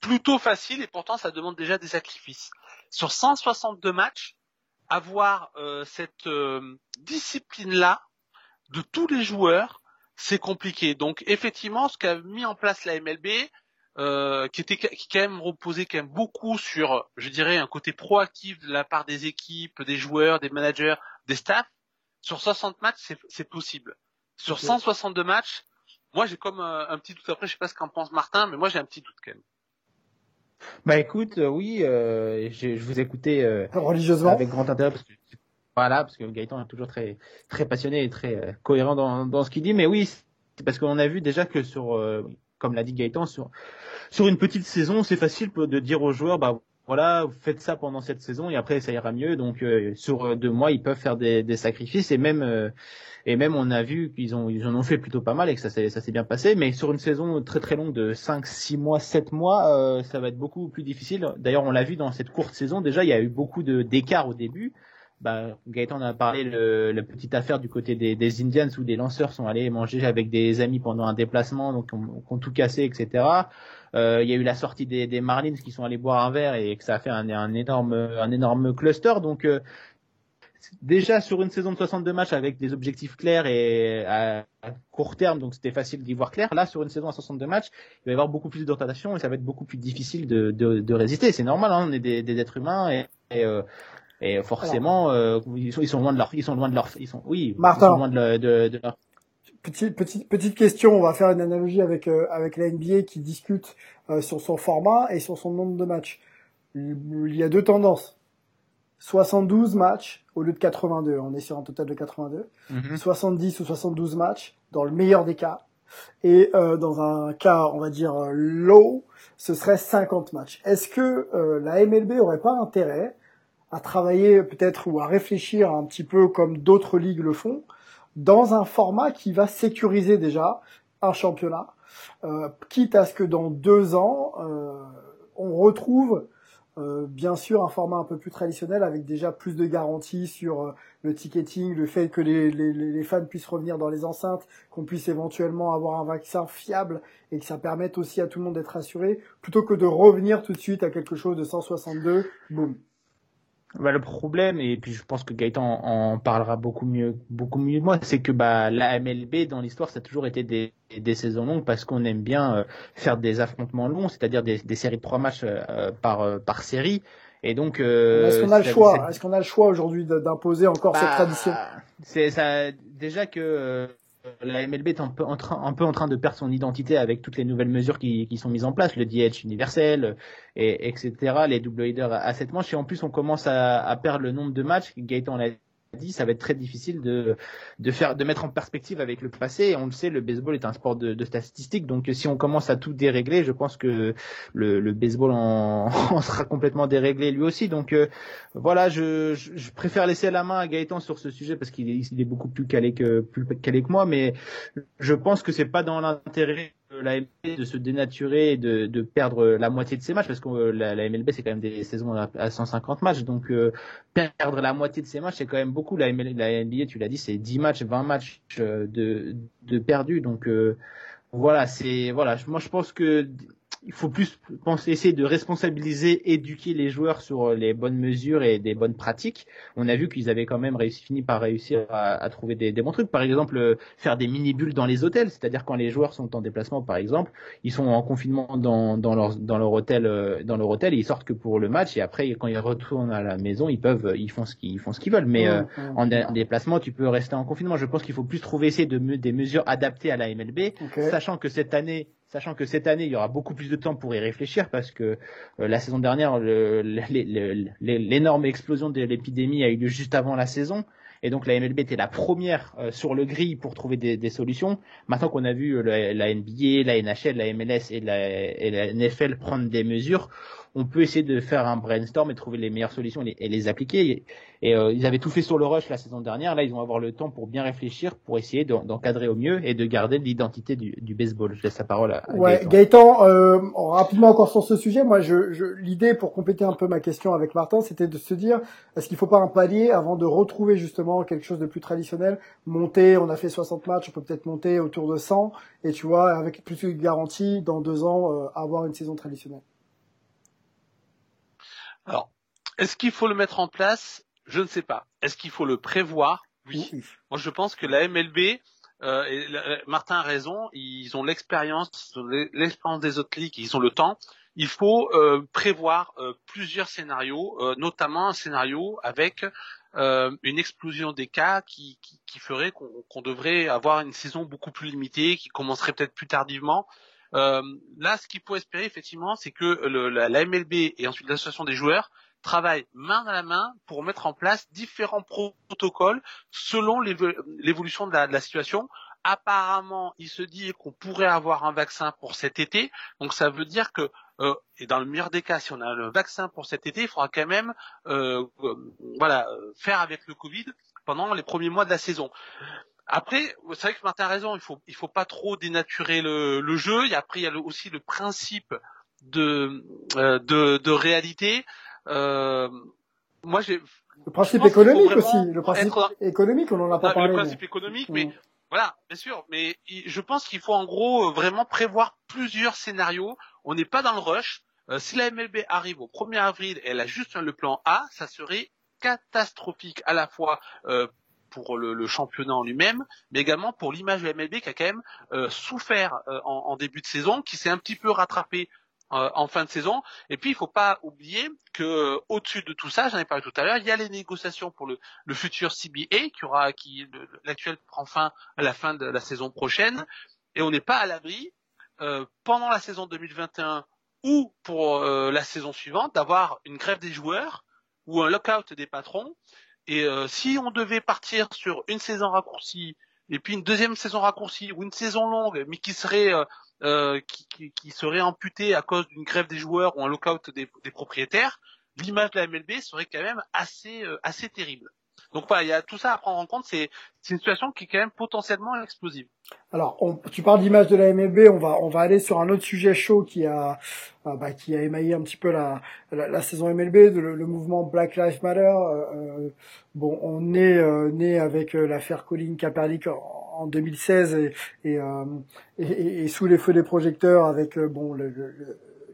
plutôt facile et pourtant ça demande déjà des sacrifices. Sur 162 matchs, avoir euh, cette euh, discipline-là de tous les joueurs, c'est compliqué. Donc effectivement, ce qu'a mis en place la MLB, euh, qui était qui quand même reposait quand même beaucoup sur, je dirais, un côté proactif de la part des équipes, des joueurs, des managers, des staffs, sur 60 matchs, c'est possible. Sur okay. 162 matchs, moi j'ai comme un, un, petit doute. Après, je sais pas ce qu'en pense Martin, mais moi j'ai un petit doute quand même. Bah écoute, euh, oui, euh, je, je, vous écoutais euh, religieusement avec grand intérêt parce que voilà, parce que Gaëtan est toujours très très passionné et très cohérent dans, dans ce qu'il dit. Mais oui, c'est parce qu'on a vu déjà que sur, comme l'a dit Gaëtan, sur sur une petite saison, c'est facile de dire aux joueurs, bah voilà, faites ça pendant cette saison et après ça ira mieux. Donc euh, sur deux mois, ils peuvent faire des, des sacrifices et même euh, et même on a vu qu'ils ont ils en ont fait plutôt pas mal et que ça s'est ça s'est bien passé. Mais sur une saison très très longue de 5, 6 mois, 7 mois, euh, ça va être beaucoup plus difficile. D'ailleurs, on l'a vu dans cette courte saison. Déjà, il y a eu beaucoup de d'écart au début. Bah, Gaëtan a parlé le, la petite affaire du côté des, des Indians où des lanceurs sont allés manger avec des amis pendant un déplacement, donc ont tout cassé, etc. Euh, il y a eu la sortie des, des, Marlins qui sont allés boire un verre et que ça a fait un, un énorme, un énorme cluster. Donc euh, déjà sur une saison de 62 matchs avec des objectifs clairs et à, court terme, donc c'était facile d'y voir clair. Là, sur une saison à 62 matchs, il va y avoir beaucoup plus de et ça va être beaucoup plus difficile de, de, de résister. C'est normal, hein, on est des, des êtres humains et, et, euh, et forcément, euh, ils, sont, ils sont loin de leur, ils sont loin de leur, ils sont, oui, Martin. ils sont loin de, de, de leur Petite, petite, petite question, on va faire une analogie avec, euh, avec la NBA qui discute euh, sur son format et sur son nombre de matchs. Il y a deux tendances. 72 matchs au lieu de 82, on est sur un total de 82. Mm -hmm. 70 ou 72 matchs dans le meilleur des cas. Et euh, dans un cas, on va dire low, ce serait 50 matchs. Est-ce que euh, la MLB aurait pas intérêt à travailler peut-être ou à réfléchir un petit peu comme d'autres ligues le font, dans un format qui va sécuriser déjà un championnat, euh, quitte à ce que dans deux ans, euh, on retrouve euh, bien sûr un format un peu plus traditionnel avec déjà plus de garanties sur euh, le ticketing, le fait que les, les, les, fans puissent revenir dans les enceintes, qu'on puisse éventuellement avoir un vaccin fiable et que ça permette aussi à tout le monde d'être assuré, plutôt que de revenir tout de suite à quelque chose de 162, boum. Bah, le problème, et puis je pense que Gaëtan en, parlera beaucoup mieux, beaucoup mieux que moi, c'est que bah, la MLB dans l'histoire, ça a toujours été des, des saisons longues parce qu'on aime bien euh, faire des affrontements longs, c'est-à-dire des, des, séries de trois matchs euh, par, euh, par série. Et donc, est-ce qu'on a le choix? Est-ce qu'on a le choix aujourd'hui d'imposer encore bah, cette tradition? C'est ça. Déjà que la MLB est un peu, en train, un peu en train de perdre son identité avec toutes les nouvelles mesures qui, sont mises en place, le DH universel, et, etc., les double headers à 7 manches. Et en plus, on commence à, à perdre le nombre de matchs. Gaëtan l'a dit, ça va être très difficile de, de faire, de mettre en perspective avec le passé. Et on le sait, le baseball est un sport de, de statistiques. Donc, si on commence à tout dérégler, je pense que le, le baseball en, en, sera complètement déréglé lui aussi. Donc, euh, voilà, je, je, je, préfère laisser la main à Gaëtan sur ce sujet parce qu'il est, il est beaucoup plus calé que, plus calé que moi. Mais je pense que c'est pas dans l'intérêt la MLB de se dénaturer et de, de, perdre la moitié de ses matchs parce que euh, la, MLB c'est quand même des saisons à, à 150 matchs donc euh, perdre la moitié de ses matchs c'est quand même beaucoup. La, MLB, tu l'as dit c'est 10 matchs 20 matchs euh, de, de perdus donc voilà c'est voilà moi je pense que il faut plus penser, essayer de responsabiliser, éduquer les joueurs sur les bonnes mesures et des bonnes pratiques. On a vu qu'ils avaient quand même réussi, fini par réussir à, à trouver des, des, bons trucs. Par exemple, faire des mini-bulles dans les hôtels, c'est-à-dire quand les joueurs sont en déplacement, par exemple, ils sont en confinement dans, dans, leur, dans leur hôtel, dans leur hôtel, et ils sortent que pour le match, et après, quand ils retournent à la maison, ils peuvent, ils font ce qu'ils font ce qu'ils veulent. Mais mmh, euh, en, en, déplacement, tu peux rester en confinement. Je pense qu'il faut plus trouver essayer de des mesures adaptées à la MLB, okay. sachant que cette année sachant que cette année il y aura beaucoup plus de temps pour y réfléchir parce que euh, la saison dernière l'énorme explosion de l'épidémie a eu lieu juste avant la saison et donc la MLB était la première euh, sur le gris pour trouver des, des solutions. Maintenant qu'on a vu la, la, NBA, la NHL, la MLS et la, et la NFL prendre des mesures, on peut essayer de faire un brainstorm et trouver les meilleures solutions et les, et les appliquer. Et, et euh, ils avaient tout fait sur le rush la saison dernière. Là, ils vont avoir le temps pour bien réfléchir, pour essayer d'encadrer au mieux et de garder l'identité du, du, baseball. Je laisse la parole à, à ouais, Gaëtan. Gaëtan euh, rapidement encore sur ce sujet. Moi, je, je l'idée pour compléter un peu ma question avec Martin, c'était de se dire est-ce qu'il faut pas un palier avant de retrouver justement quelque chose de plus traditionnel, monter. On a fait 60 matchs, on peut peut-être monter autour de 100 et tu vois avec plus de garantie dans deux ans euh, avoir une saison traditionnelle. Alors, est-ce qu'il faut le mettre en place? Je ne sais pas. Est-ce qu'il faut le prévoir? Oui. oui. Moi, je pense que la MLB, euh, et Martin a raison, ils ont l'expérience, l'expérience des autres ligues, ils ont le temps. Il faut euh, prévoir euh, plusieurs scénarios, notamment un scénario avec euh, une explosion des cas qui, qui, qui ferait qu'on qu devrait avoir une saison beaucoup plus limitée, qui commencerait peut-être plus tardivement. Euh, là, ce qu'il faut espérer effectivement, c'est que le, la, la, MLB et ensuite l'association des joueurs travaillent main dans la main pour mettre en place différents protocoles selon l'évolution de, de la, situation. Apparemment, il se dit qu'on pourrait avoir un vaccin pour cet été, donc ça veut dire que euh, et dans le meilleur des cas, si on a le vaccin pour cet été, il faudra quand même euh, voilà faire avec le Covid pendant les premiers mois de la saison. Après, c'est vrai que Martin a raison, il faut il faut pas trop dénaturer le, le jeu. Et après, il y a aussi le principe de de, de réalité. moi, j'ai le principe économique aussi, le principe économique, on en a pas parlé. Le principe économique, mais mm. Voilà, bien sûr, mais je pense qu'il faut en gros vraiment prévoir plusieurs scénarios. On n'est pas dans le rush. Euh, si la MLB arrive au 1er avril et elle a juste le plan A, ça serait catastrophique à la fois euh, pour le, championnat en lui-même, mais également pour l'image de la MLB qui a quand même euh, souffert en, en, début de saison, qui s'est un petit peu rattrapé euh, en fin de saison. Et puis il faut pas oublier que euh, au-dessus de tout ça, j'en ai parlé tout à l'heure, il y a les négociations pour le, le futur CBA qui aura qui l'actuel prend fin à la fin de la saison prochaine et on n'est pas à l'abri euh, pendant la saison 2021 ou pour la saison suivante d'avoir une grève des joueurs ou un lockout des patrons. Et si on devait partir sur une saison raccourcie et puis une deuxième saison raccourcie ou une saison longue, mais qui serait euh, qui, qui, serait amputé à cause d'une grève des joueurs ou un lockout des, des propriétaires, l'image de la MLB serait quand même assez euh, assez terrible. Donc voilà, il y a tout ça à prendre en compte. C'est une situation qui est quand même potentiellement explosive. Alors, on, tu parles d'image de la MLB, on va on va aller sur un autre sujet chaud qui a euh, bah, qui a émaillé un petit peu la la, saison MLB, le, le, mouvement Black Lives Matter. bon, on est né avec l'affaire Colin Kaepernick 2016 euh, et, et, sous les feux des projecteurs avec euh, bon le,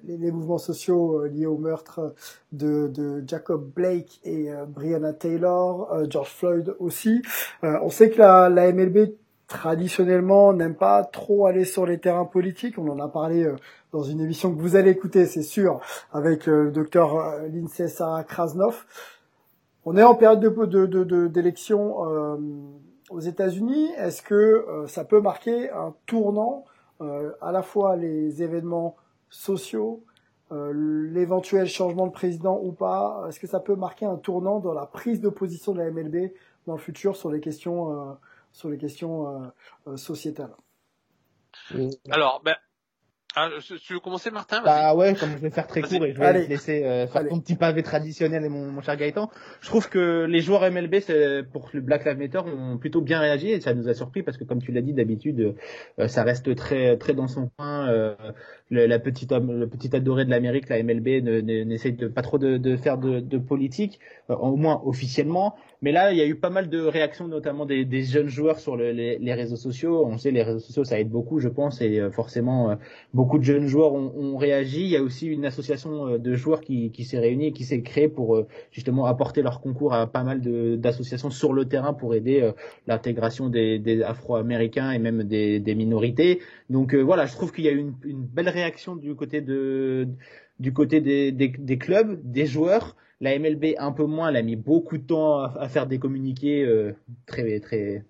les, mouvements sociaux euh, liés au meurtre de, de Jacob Blake et Brianna Taylor, George Floyd aussi. on sait que la, la MLB traditionnellement n'aime pas trop aller sur les terrains politiques. On en a parlé dans une émission que vous allez écouter, c'est sûr, avec le docteur Lindsay Sarah Krasnov. On est en période de d'élection aux États-Unis, est-ce que euh, ça peut marquer un tournant euh, à la fois les événements sociaux, euh, l'éventuel changement de président ou pas? Est-ce que ça peut marquer un tournant dans la prise de position de la MLB dans le futur sur les questions sur les questions sociétales? Alors, ben, ah, tu veux commencer, Martin? Bah ouais, comme je vais faire très court et je vais te laisser euh, faire ton petit pavé traditionnel et mon, mon cher Gaëtan. Je trouve que les joueurs MLB pour le Black Lives Matter ont plutôt bien réagi et ça nous a surpris parce que comme tu l'as dit d'habitude, euh, ça reste très très dans son coin. Euh, la petite le petit adoré de l'Amérique, la MLB, n'essaye de pas trop de, de faire de, de politique, euh, au moins officiellement. Mais là, il y a eu pas mal de réactions, notamment des, des jeunes joueurs sur le, les, les, réseaux sociaux. On sait les réseaux sociaux, ça aide beaucoup, je pense, et euh, forcément, euh, beaucoup de jeunes joueurs ont, ont, réagi. Il y a aussi une association de joueurs qui, qui s'est réunie et qui s'est créée pour justement apporter leur concours à pas mal d'associations sur le terrain pour aider l'intégration des, des Afro-Américains et même des, des minorités. Donc voilà, je trouve qu'il y a eu une, une belle réaction du côté de du côté des, des, clubs, des joueurs. La MLB un peu moins, elle a mis beaucoup de temps à, faire des communiqués euh, très très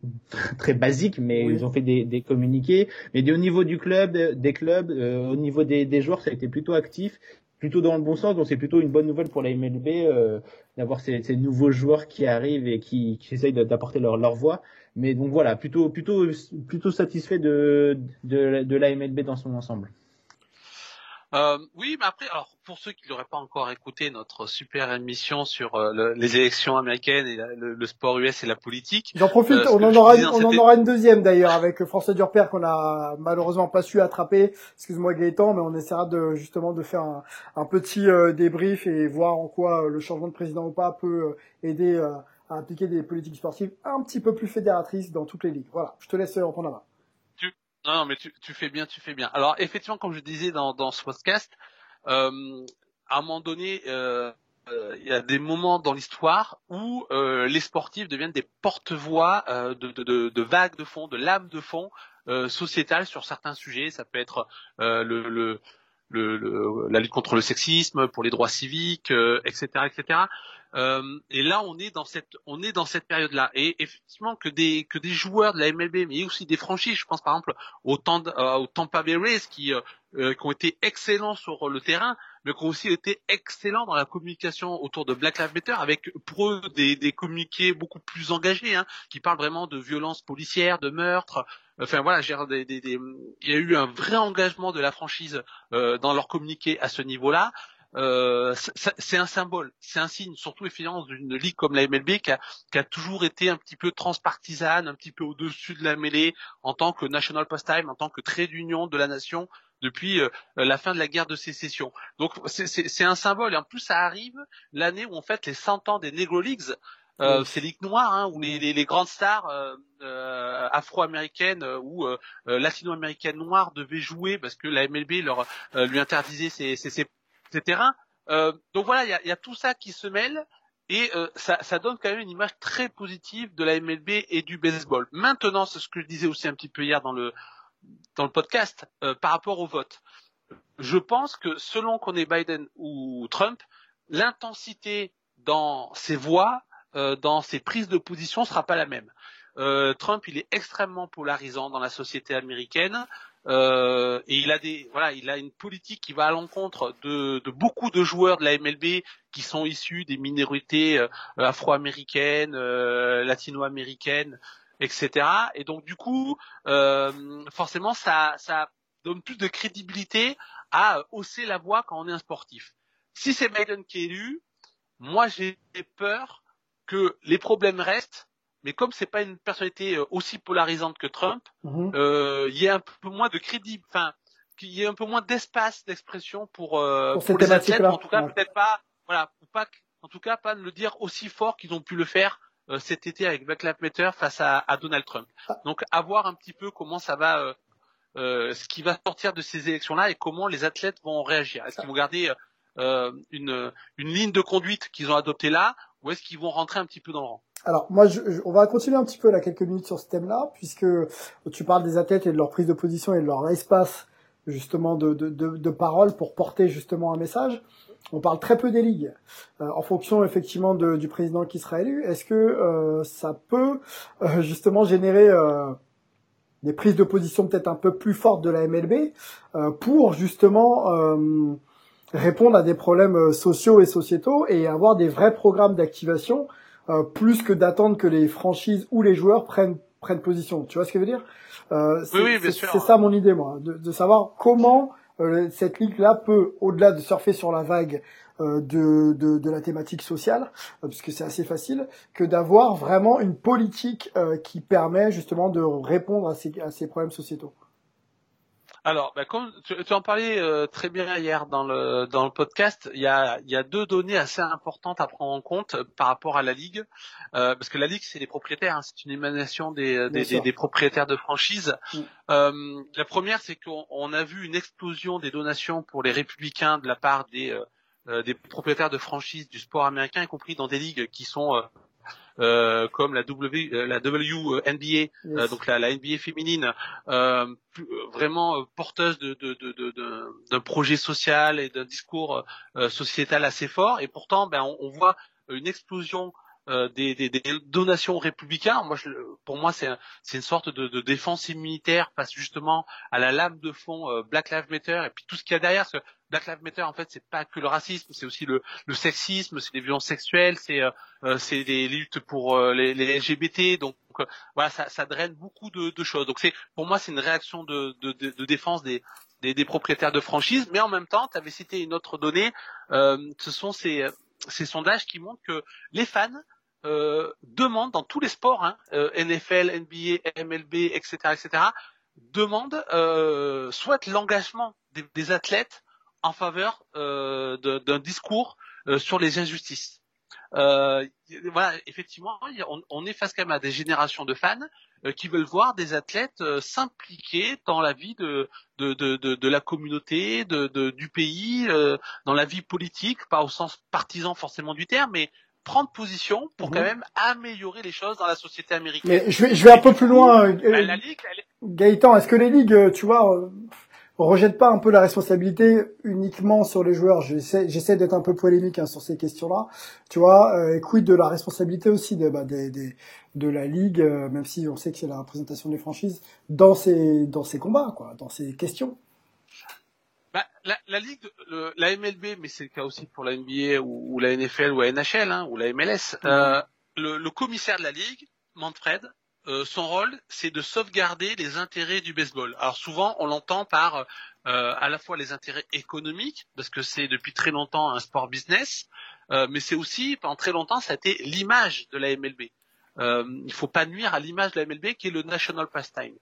très basiques, mais ils ont fait des, des communiqués. Mais au niveau du club, des clubs, euh, au niveau des, des joueurs, ça a été plutôt actif, plutôt dans le bon sens. Donc c'est plutôt une bonne nouvelle pour la MLB euh, d'avoir ces, nouveaux joueurs qui arrivent et qui, qui essayent d'apporter leur leur voix. Mais donc voilà, plutôt plutôt plutôt satisfait de de, de la MLB dans son ensemble. Euh, oui, mais après, alors pour ceux qui n'auraient pas encore écouté notre super émission sur euh, les élections américaines et le, sport US et la politique, j'en profite. Euh, on en aura, une, on en aura une deuxième d'ailleurs avec François Durper qu'on a malheureusement pas su attraper. Excuse-moi Gaëtan, mais on essaiera de justement de faire un, un petit débrief et voir en quoi le changement de président ou pas peut aider à appliquer des politiques sportives un petit peu plus fédératrices dans toutes les ligues. Voilà, je te laisse reprendre la main. Non, mais tu, fais bien, tu fais bien. Alors effectivement, comme je disais dans, dans ce podcast, euh, à un moment donné, euh, euh, il y a des moments dans l'histoire où les sportifs deviennent des porte-voix de, de, vagues de fond, de lames de fond sociétales sur certains sujets. Ça peut être le, le, le, la lutte contre le sexisme, pour les droits civiques, etc., etc. Euh, et là, on est dans cette, on est dans cette période-là. Et effectivement, que des que des joueurs de la MLB, mais aussi des franchises, je pense par exemple au, euh, au Tampa Bay Rays qui, euh, qui ont été excellents sur le terrain, mais qui ont aussi été excellents dans la communication autour de Black Lives Matter, avec pour eux des, des communiqués beaucoup plus engagés, hein, qui parlent vraiment de violences policières, de meurtres. Enfin voilà, des, des, des, il y a eu un vrai engagement de la franchise euh, dans leur communiqué à ce niveau-là. Euh, c'est un symbole, c'est un signe, surtout effectivement d'une ligue comme la MLB qui a, qui a, toujours été un petit peu transpartisane, un petit peu au-dessus de la mêlée en tant que national pastime, en tant que trait d'union de la nation depuis euh, la fin de la guerre de sécession. Donc c'est un symbole et en plus ça arrive l'année où on fête les 100 ans des Negro Leagues. Euh, ces ligues noires hein, où les, les, les, grandes stars euh, euh afro-américaines euh, ou latino-américaines noires devaient jouer parce que la MLB leur lui interdisait ces, ces, ces, terrains. donc voilà, il y a, tout ça qui se mêle et ça, ça, donne quand même une image très positive de la MLB et du baseball. Maintenant, c'est ce que je disais aussi un petit peu hier dans le dans le podcast euh, par rapport au vote. Je pense que selon qu'on est Biden ou Trump, l'intensité dans ses voix, euh, dans ses prises de position, sera pas la même. Euh, Trump, il est extrêmement polarisant dans la société américaine. Et il a des voilà, il a une politique qui va à l'encontre de, de, beaucoup de joueurs de la MLB qui sont issus des minorités afro-américaines, latino-américaines, etc. Et donc du coup, euh, forcément, ça, ça donne plus de crédibilité à hausser la voix quand on est un sportif. Si c'est Biden qui est élu, moi j'ai peur que les problèmes restent, mais comme c'est pas une personnalité euh, aussi polarisante que Trump, mhm. euh, il y a un peu moins de crédit, enfin, qu'il y ait un peu moins d'espace d'expression pour, euh, pour, les athlètes, en tout cas peut-être pas, voilà, pas, en tout cas pas le dire aussi fort qu'ils ont pu le faire euh, cet été avec Black Lives Matter face à, Donald Trump. Ah. Donc à voir un petit peu comment ça va, euh, euh, ce qui va sortir de ces élections-là et comment les athlètes vont réagir. Est-ce qu'ils vont garder une, une ligne de conduite qu'ils ont adoptée là ou est-ce qu'ils vont rentrer un petit peu dans le rang? Alors moi, on va continuer un petit peu là quelques minutes sur ce thème-là, puisque tu parles des athlètes et de leur prise de position et de leur espace justement de, de, de, de parole pour porter justement un message on parle très peu des ligues. Euh, en fonction effectivement du président qui sera élu, est-ce que euh, ça peut euh, justement générer des prises de position peut-être un peu plus fortes de la MLB pour justement répondre à des problèmes sociaux et sociétaux et avoir des vrais programmes d'activation plus que d'attendre que les franchises ou les joueurs prennent prennent position. Tu vois ce que je veux dire? C'est ça mon idée moi, de, de savoir comment euh, cette ligue-là peut, au-delà de surfer sur la vague euh, de, de, la thématique sociale, euh, puisque c'est assez facile, que d'avoir vraiment une politique qui permet justement de répondre à ces, à ces problèmes sociétaux. Alors, bah, comme tu, en parlais euh, très bien hier dans le dans le podcast, il y a il y a deux données assez importantes à prendre en compte euh, par rapport à la ligue, euh, parce que la ligue c'est les propriétaires, hein, c'est une émanation des des, des, propriétaires de franchise. Mm. la première, c'est qu'on a vu une explosion des donations pour les républicains de la part des des propriétaires de franchise du sport américain, y compris dans des ligues qui sont euh, comme la W, euh, la WNBA, euh, donc la, la, NBA féminine, vraiment porteuse de, de, de, d'un projet social et d'un discours sociétal assez fort. Et pourtant, ben, on, on voit une explosion des, des, des, donations républicains. Moi, je, pour moi, c'est une sorte de, de, défense immunitaire face justement à la lame de fond Black Lives Matter et puis tout ce qu'il y a derrière. Parce que Black Lives Matter, en fait, c'est pas que le racisme, c'est aussi le, le sexisme, c'est les violences sexuelles, c'est euh, euh les luttes pour euh, les, les, LGBT. Donc euh, voilà, ça, ça, draine beaucoup de, de choses. Donc c'est pour moi, c'est une réaction de, de, de, défense des, des, des, propriétaires de franchise. Mais en même temps, tu avais cité une autre donnée. ce sont ces, ces sondages qui montrent que les fans demandent dans tous les sports, hein, NFL, NBA, MLB, etc., etc., demandent, soit l'engagement des, athlètes en faveur euh, d'un discours euh, sur les injustices. Euh, voilà, effectivement, on, est face quand même à des générations de fans qui veulent voir des athlètes s'impliquer dans la vie de, de, de, de, la communauté, de, du pays, dans la vie politique, pas au sens partisan forcément du terme, mais prendre position pour quand mhm. même améliorer les choses dans la société américaine. Mais je vais, je vais un peu plus loin. la Ligue, Gaëtan, est-ce que les ligues, tu vois, on rejette pas un peu la responsabilité uniquement sur les joueurs. J'essaie, d'être un peu polémique hein, sur ces questions-là. Tu vois, euh, et quid de la responsabilité aussi de, bah, des, des, de la ligue, euh, même si on sait que c'est la représentation des franchises dans ces dans ces combats, quoi, dans ces questions. bah, la, la ligue, le, la MLB, mais c'est le cas aussi pour la NBA ou, ou la NFL ou la NHL hein, ou la MLS. Euh, le, le, commissaire de la ligue, Manfred, euh, son rôle, c'est de sauvegarder les intérêts du baseball. Alors souvent, on l'entend par euh, à la fois les intérêts économiques, parce que c'est depuis très longtemps un sport business, euh, mais c'est aussi pendant très longtemps, ça a été l'image de la MLB. Il faut pas nuire à l'image de la MLB qui est le national pastime.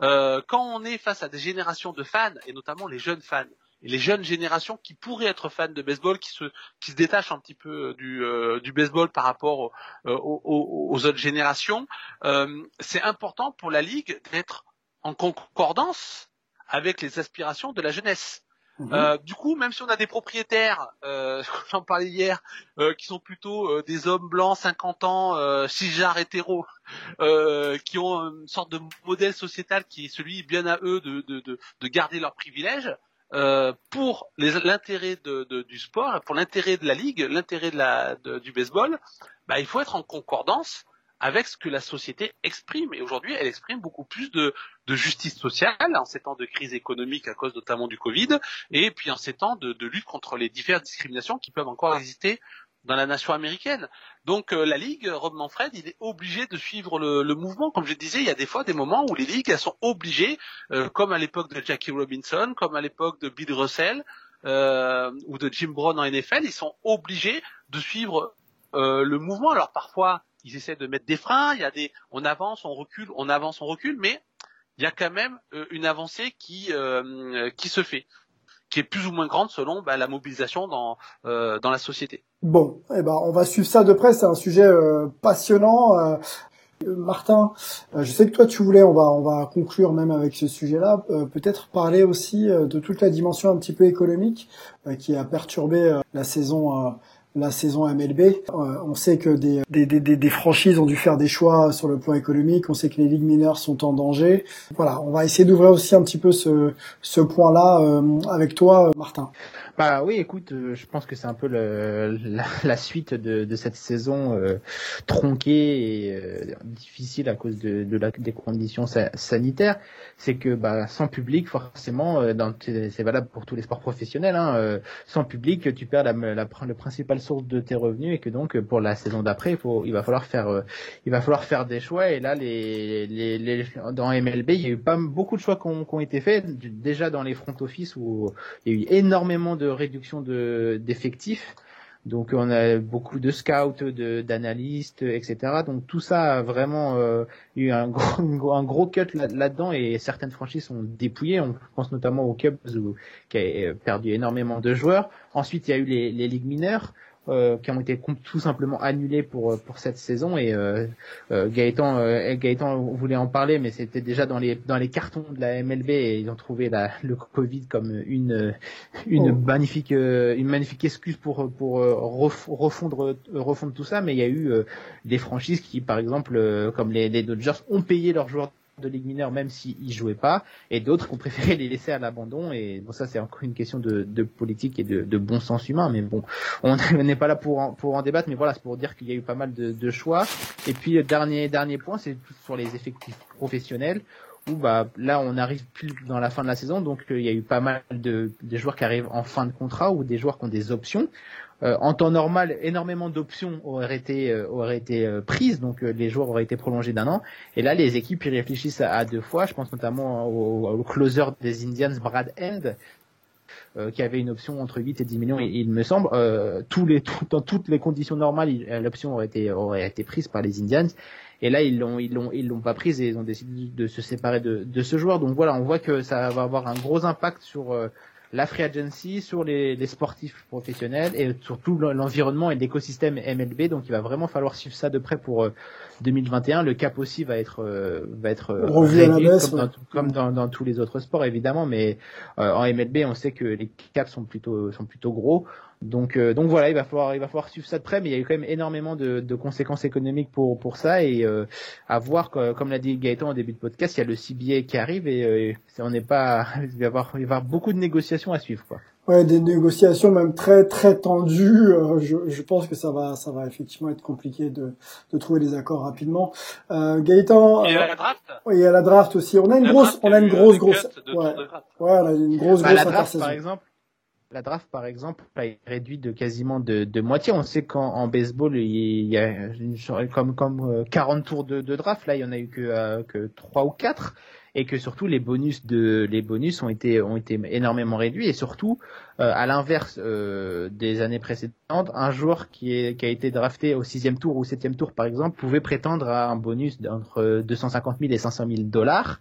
Quand on est face à des générations de fans, et notamment les jeunes fans, et les jeunes générations qui pourraient être fans de baseball, qui se, qui se détachent un petit peu du, euh, du baseball par rapport euh, aux, autres générations, euh, c'est important pour la Ligue d'être en concordance avec les aspirations de la jeunesse. Mmh. Euh, du coup, même si on a des propriétaires, euh, j'en parlais hier, euh, qui sont plutôt euh, des hommes blancs, 50 ans, euh, cisgenres hétéros, euh, qui ont une sorte de modèle sociétal qui est celui bien à eux de, de, de, de garder leurs privilèges, euh, pour l'intérêt de, de, du sport, pour l'intérêt de la ligue, l'intérêt de du baseball, bah, il faut être en concordance avec ce que la société exprime. Et aujourd'hui, elle exprime beaucoup plus de, de, justice sociale en ces temps de crise économique à cause notamment du Covid, et puis en ces temps de, de lutte contre les diverses discriminations qui peuvent encore exister dans la nation américaine. Donc euh, la ligue, Rob Manfred, il est obligé de suivre le, le, mouvement. Comme je disais, il y a des fois des moments où les ligues elles sont obligées, euh, comme à l'époque de Jackie Robinson, comme à l'époque de Bill Russell euh, ou de Jim Brown en NFL, ils sont obligés de suivre euh, le mouvement. Alors parfois ils essaient de mettre des freins, il y a des, on avance, on recule, on avance, on recule, mais il y a quand même euh, une avancée qui euh, qui se fait, qui est plus ou moins grande selon bah, la mobilisation dans dans la société. Bon, eh ben on va suivre ça de près, c'est un sujet euh, passionnant. Euh, Martin, je sais que toi tu voulais, on va on va conclure même avec ce sujet-là, peut-être parler aussi de toute la dimension un petit peu économique qui a perturbé la saison la saison MLB. Euh, on sait que des, franchises ont dû faire des choix sur le plan économique. On sait que les ligues mineures sont en danger. Voilà, on va essayer d'ouvrir aussi un petit peu ce, point-là euh, avec toi, Martin. Bah oui, écoute, euh, je pense que c'est un peu la, suite de, cette saison euh, tronquée et euh, difficile à cause de, des conditions sa, sanitaires. C'est que bah, sans public, forcément, c'est valable pour tous les sports professionnels. Hein, sans public, tu perds la, la, principale source de tes revenus et que donc pour la saison d'après, il, il va falloir faire, il va falloir faire des choix. Et là, les, les, dans MLB, il y a eu pas beaucoup de choix qui ont, qui ont été faits. Déjà dans les front office où il y a eu énormément de réduction de d'effectifs. Donc on a beaucoup de scouts, de d'analystes, etc. Donc tout ça a vraiment euh, eu un gros, un gros cut là-dedans et certaines franchises sont dépouillées. On pense notamment aux Cubs qui a perdu énormément de joueurs. Ensuite il y a eu les ligues mineures. Euh, qui ont été tout simplement annulés pour euh, pour cette saison et euh, euh Gaëtan euh, Gaëtan voulait en parler mais c'était déjà dans les dans les cartons de la MLB et ils ont trouvé la, le Covid comme une une oh. magnifique une magnifique excuse pour pour refondre refondre tout ça mais il y a eu des franchises qui par exemple comme les, les Dodgers ont payé leurs joueurs de Ligue mineure même s'ils jouaient pas, et d'autres qui ont préféré les laisser à l'abandon. Et bon, ça c'est encore une question de, de politique et de, de, bon sens humain. Mais bon, on n'est pas là pour en, pour en débattre. Mais voilà, c'est pour dire qu'il y a eu pas mal de, de choix. Et puis le dernier dernier point, c'est sur les effectifs professionnels où bah là on arrive plus dans la fin de la saison, donc euh, il y a eu pas mal de, de joueurs qui arrivent en fin de contrat ou des joueurs qui ont des options. Euh, en temps normal, énormément d'options auraient été euh, auraient été euh, prises, donc les joueurs auraient été prolongés d'un an. Et là, les équipes y réfléchissent à, deux fois. Je pense notamment au, au closer des Indians, Brad End, qui avait une option entre 8 et 10 millions, il, me semble. tous les, dans toutes les conditions normales, l'option aurait été, aurait été prise par les Indians. Et là, ils l'ont, ils l'ont, ils l'ont pas prise et ils ont décidé de se séparer de, de ce joueur. Donc voilà, on voit que ça va avoir un gros impact sur la free agency, sur les, les sportifs professionnels et surtout l'environnement et l'écosystème MLB. Donc il va vraiment falloir suivre ça de près pour euh, 2021. Le cap aussi va être euh, va être euh, baisse, comme, dans, comme dans, dans, tous les autres sports évidemment, mais euh, en MLB on sait que les caps sont plutôt sont plutôt gros. Donc, euh, donc voilà, il va falloir, il va falloir suivre ça de près, mais il y a eu quand même énormément de, de conséquences économiques pour pour ça et euh, à voir, comme l'a dit Gaëtan au début de podcast, il y a le CBA qui arrive et on n'est pas, il va y avoir, il va y avoir beaucoup de négociations à suivre, quoi. Ouais, des négociations même très très tendues. Euh, je, je, pense que ça va ça va effectivement être compliqué de, de trouver des accords rapidement. Euh, Gaëtan. Et à la draft. Oui, et à la draft aussi. On a une grosse on a une grosse grosse. Ouais. ouais, on a une grosse bah, grosse la draft, par exemple. La draft, par exemple, a été réduite de quasiment de, de moitié. On sait qu'en baseball, il y a comme, comme 40 tours de, de draft. Là, il y en a eu que, euh, que 3 ou 4 et que surtout les bonus de les bonus ont été ont été énormément réduits et surtout euh, à l'inverse euh, des années précédentes un joueur qui est qui a été drafté au sixième tour ou septième tour par exemple pouvait prétendre à un bonus d'entre 250 000 et 500 000 dollars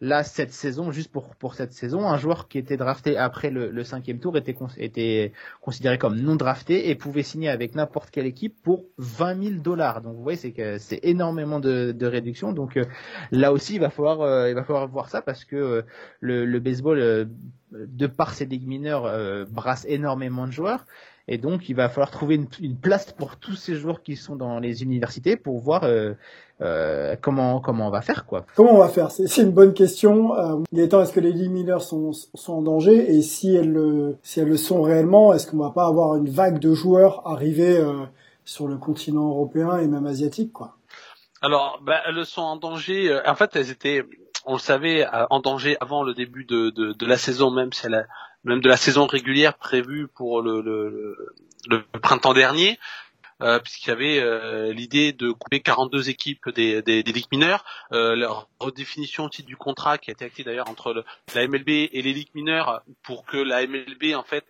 Là, cette saison, juste pour, pour cette saison, un joueur qui était drafté après le, cinquième tour était, était considéré comme non drafté et pouvait signer avec n'importe quelle équipe pour 20 000 dollars. Donc vous voyez, c'est que c'est énormément de, de réduction. Donc euh, là aussi, il va falloir, euh, il va falloir voir ça parce que euh, le, le, baseball, de par ses ligues mineures, brasse énormément de joueurs. Et donc, il va falloir trouver une, une, place pour tous ces joueurs qui sont dans les universités pour voir euh, euh, comment comment on va faire quoi. Comment on va faire? C'est une bonne question. Euh, Gaëtan, est-ce que les ligues mineures sont, sont en danger? Et si elles le si elles le sont réellement, est-ce qu'on va pas avoir une vague de joueurs arriver euh, sur le continent européen et même asiatique quoi? Alors, bah, elles sont en danger. Euh, en fait, elles étaient on le savait, en danger avant le début de, de, de la saison, même si elle a, même de la saison régulière prévue pour le, le, le printemps dernier. Euh, puisqu'il y avait euh, l'idée de couper 42 équipes des, des, des ligues mineures. Euh, leur redéfinition au titre du contrat qui a été acté d'ailleurs entre le, la MLB et les ligues mineures pour que la MLB en fait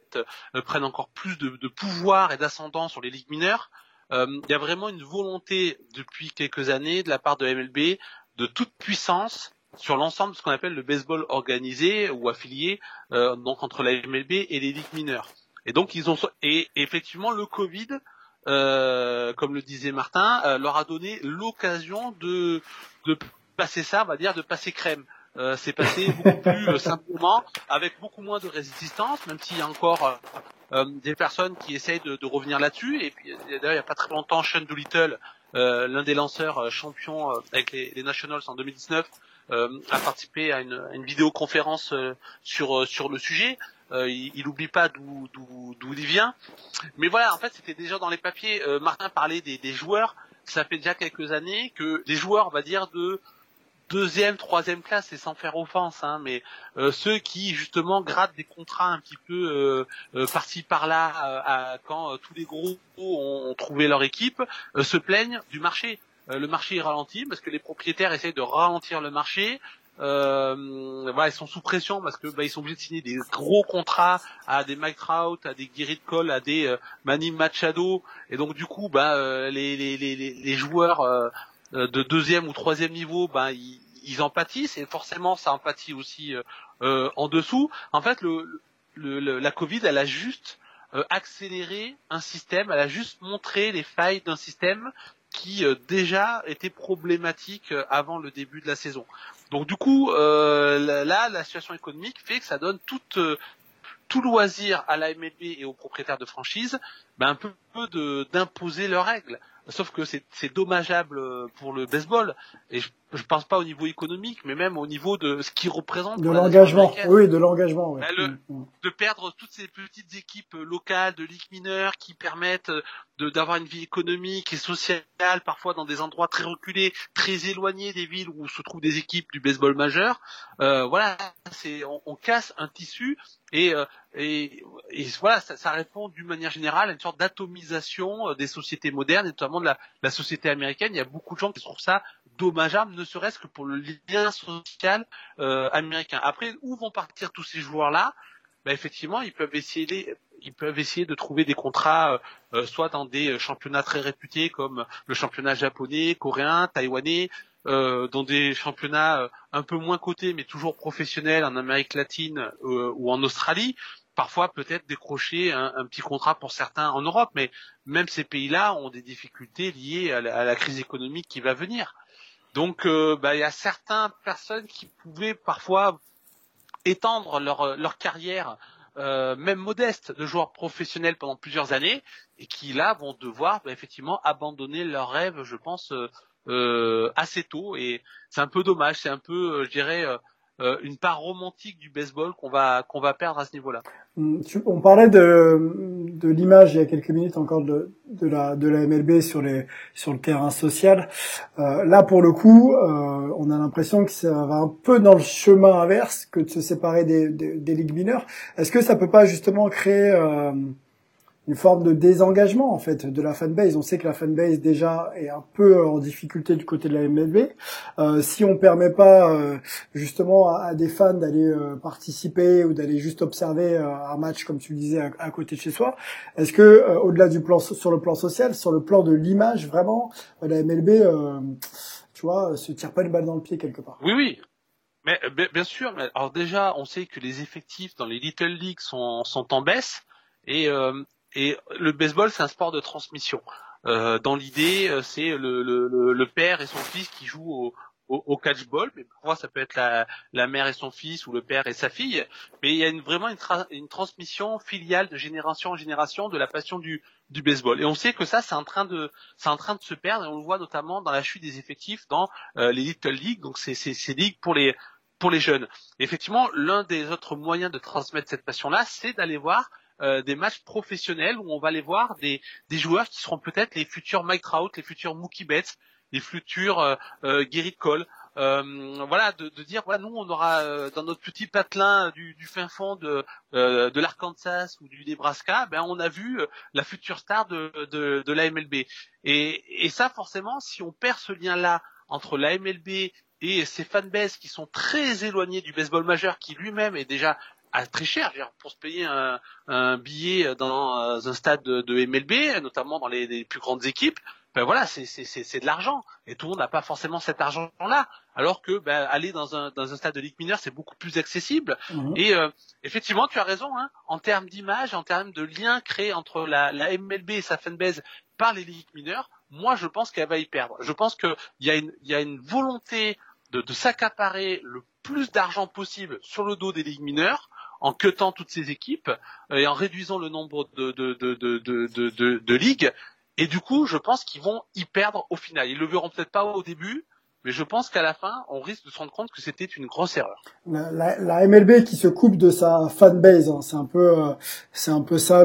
euh, prenne encore plus de, de pouvoir et d'ascendant sur les ligues mineures. Il y a vraiment une volonté depuis quelques années de la part de MLB de toute puissance sur l'ensemble de ce qu'on appelle le baseball organisé ou affilié, euh, donc entre la MLB et les ligues mineures. Et donc ils ont et effectivement le Covid, euh, comme le disait Martin, euh, leur a donné l'occasion de de passer ça, on va dire, de passer crème. Euh, c'est passé beaucoup plus euh, simplement, avec beaucoup moins de résistance, même s'il y a encore des personnes qui essayent de, de revenir là-dessus. Et puis d'ailleurs, il n'y a pas très longtemps, Sean Doolittle, l'un des lanceurs champions avec les, les Nationals en 2019, euh, a participé à une, une vidéoconférence euh, sur euh, sur le sujet. il, il oublie pas d'où d'où il vient. Mais voilà, en fait, c'était déjà dans les papiers. Martin parlait des, des joueurs. Ça fait déjà quelques années que les joueurs, on va dire, de deuxième, troisième classe, et sans faire offense, hein, mais euh, ceux qui justement grattent des contrats un petit peu euh, euh, par-ci par-là, quand tous les gros ont, ont trouvé leur équipe, se plaignent du marché. Euh, le marché est ralenti parce que les propriétaires essayent de ralentir le marché. Euh, voilà, ils sont sous pression parce que bah, ils sont obligés de signer des gros contrats à des Mike Trout, à des Gerrit Cole, à des euh, Manny Machado, et donc du coup, bah, euh, les, les, les, les, joueurs euh, de deuxième ou troisième niveau, bah, ils, ils en pâtissent et forcément ça empathie aussi en dessous. En fait, le, le, la Covid, elle a juste accéléré un système, elle a juste montré les failles d'un système qui euh, déjà était problématique euh, avant le début de la saison. Donc du coup, euh, là, la situation économique fait que ça donne tout loisir à la MLB et aux propriétaires de franchise, ben un peu, peu d'imposer leurs règles. Sauf que c'est dommageable pour le baseball je pense pas au niveau économique, mais même au niveau de ce qui représente. De l'engagement, oui, de l'engagement. Ouais. Ben, mm, mm. De perdre toutes ces petites équipes locales de ligue mineure qui permettent de d'avoir une vie économique et sociale, parfois dans des endroits très reculés, très éloignés des villes où se trouvent des équipes du baseball majeur. Euh, voilà, c'est on, on, casse un tissu et euh, et, et, voilà, ça, ça répond d'une manière générale à une sorte d'atomisation euh, des sociétés modernes, et notamment de la, la société américaine. Il y a beaucoup de gens qui trouvent ça dommageable, ne serait-ce que pour le lien social euh, américain. Après, où vont partir tous ces joueurs-là? Ben, Effectivement, ils peuvent essayer, ils peuvent essayer de trouver des contrats, euh, soit dans des championnats très réputés comme le championnat japonais, coréen, taïwanais, euh, dans des championnats euh, un peu moins cotés, mais toujours professionnels en Amérique latine euh, ou en Australie. Parfois, peut-être décrocher un, petit contrat pour certains en Europe, mais même ces pays-là ont des difficultés liées à la crise économique qui va venir. Donc, euh, bah, il y a certaines personnes qui pouvaient parfois étendre leur, leur carrière, euh, même modeste, de joueurs professionnels pendant plusieurs années, et qui là vont devoir bah, effectivement abandonner leur rêve, je pense, euh, euh assez tôt. Et c'est un peu dommage, c'est un peu, euh, je dirais, euh, une part romantique du baseball qu'on va qu'on va perdre à ce niveau-là. Hum, on parlait de, de l'image il y a quelques minutes encore de, de la de la MLB sur les sur le terrain social. Euh, là pour le coup, euh, on a l'impression que ça va un peu dans le chemin inverse que de se séparer des, des, des ligues mineures. Est-ce que ça peut pas justement créer euh, une forme de désengagement en fait de la fanbase. On sait que la fanbase déjà est un peu en difficulté du côté de la MLB. Euh, si on permet pas euh, justement à, des fans d'aller euh, participer ou d'aller juste observer euh, un match comme tu le disais à, côté de chez soi, est-ce que au-delà du plan sur le plan social, sur le plan de l'image vraiment, la MLB, tu vois, se tire pas une balle dans le pied quelque part? Oui, oui. Mais bien sûr. Alors déjà, on sait que les effectifs dans les little leagues sont, sont en baisse. Et, euh, et le baseball, c'est un sport de transmission. Euh, dans l'idée, euh, c'est le, le, le, père et son fils qui jouent au, au, au catchball, mais parfois ça peut être la, la, mère et son fils ou le père et sa fille. Mais il y a une, vraiment une, une, transmission filiale de génération en génération de la passion du, du baseball. Et on sait que ça, c'est en train de, c'est en train de se perdre. Et on le voit notamment dans la chute des effectifs dans euh, les little leagues. Donc c'est ces ligues pour les pour les jeunes. effectivement, l'un des autres moyens de transmettre cette passion-là, c'est d'aller voir euh, des matchs professionnels où on va aller voir des, des joueurs qui seront peut-être les futurs Mike Trout, les futurs Mookie Betts, les futurs euh, euh, Gary Cole. Euh, voilà, de, de, dire voilà, nous on aura dans notre petit patelin du, du fin fond de de l'Arkansas ou du Nebraska, ben on a vu la future star de, de, de la MLB. Et, et ça forcément, si on perd ce lien-là entre la MLB et ses fanbases qui sont très éloignés du baseball majeur, qui lui-même est déjà très cher pour se payer un, un, billet dans un stade de, de MLB, notamment dans les, les, plus grandes équipes. Ben voilà, c'est de l'argent et tout le monde n'a pas forcément cet argent-là. Alors que ben, aller dans un, dans un stade de ligue mineure, c'est beaucoup plus accessible. Mhm. Et euh, effectivement, tu as raison, hein, en termes d'image, en termes de lien créé entre la, la MLB et sa fanbase par les ligues mineures, moi je pense qu'elle va y perdre. Je pense qu'il y, a une, y a une volonté de, de s'accaparer le plus d'argent possible sur le dos des ligues mineures en cutant toutes ces équipes euh, et en réduisant le nombre de, de, de, de, de ligues. Et du coup, je pense qu'ils vont y perdre au final. Ils le verront peut-être pas au début, mais je pense qu'à la fin, on risque de se rendre compte que c'était une grosse erreur. La, la, MLB qui se coupe de sa fanbase, hein, c'est un peu, euh, c'est un peu ça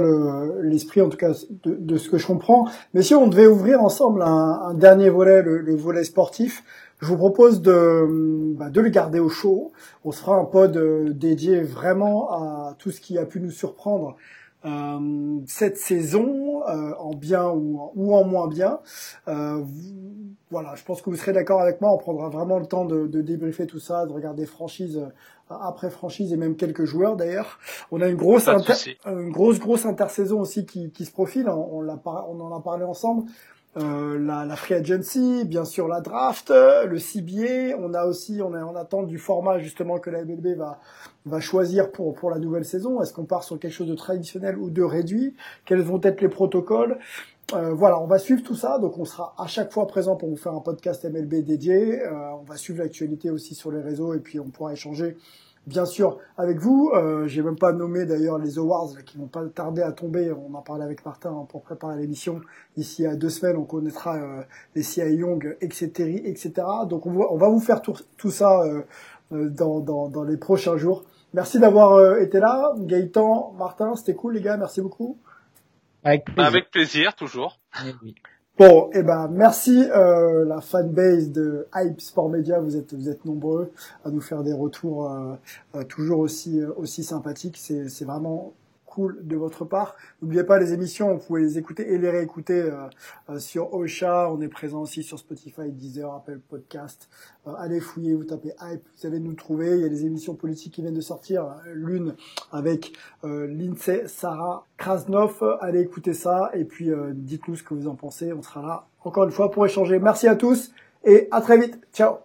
l'esprit en tout cas de, de, ce que je comprends. Mais si on devait ouvrir ensemble un, un dernier volet, le, le volet sportif, je vous propose de, bah, de le garder au chaud. On se fera un pod euh, dédié vraiment à tout ce qui a pu nous surprendre euh, cette saison, euh, en bien ou, ou, en moins bien. Euh, voilà, je pense que vous serez d'accord avec moi. On prendra vraiment le temps de, de débriefer tout ça, de regarder franchise euh, après franchise et même quelques joueurs d'ailleurs. On a une grosse une grosse grosse intersaison aussi qui, qui se profile. On, on, on en a parlé ensemble. Euh, la, la, free agency, bien sûr la draft, le CBA. On a aussi, on est en attente du format justement que la MLB va va choisir pour pour la nouvelle saison. Est-ce qu'on part sur quelque chose de traditionnel ou de réduit? Quels vont être les protocoles? Euh, voilà, on va suivre tout ça, donc on sera à chaque fois présent pour vous faire un podcast MLB dédié. Euh, on va suivre l'actualité aussi sur les réseaux et puis on pourra échanger bien sûr avec vous. Euh, J'ai même pas nommé d'ailleurs les awards qui vont pas tarder à tomber. On en parlait avec Martin hein, pour préparer l'émission. Ici à deux semaines, on connaîtra euh, les CI Young, etc., etc. Donc on va, on va vous faire tout, tout ça euh, euh, dans, dans, dans, les prochains jours. Merci d'avoir été là, Gaëtan, Martin, c'était cool les gars, merci beaucoup. Avec plaisir, avec plaisir toujours. Eh oui. Bon, eh ben merci euh, la fanbase de Hype Sport Media, vous êtes vous êtes nombreux à nous faire des retours euh, euh, toujours aussi euh, aussi sympathiques. C'est c'est vraiment cool de votre part. N'oubliez pas les émissions, vous pouvez les écouter et les réécouter euh, euh, sur Ocha. On est présent aussi sur Spotify, Deezer, Apple Podcast. Euh, allez fouiller, vous tapez Hype, vous allez nous trouver. Il y a des émissions politiques qui viennent de sortir, l'une avec Lindsay Sarah Krasnov. Allez écouter ça et puis dites-nous ce que vous en pensez. On sera là encore une fois pour échanger. Merci à tous et à très vite. Ciao.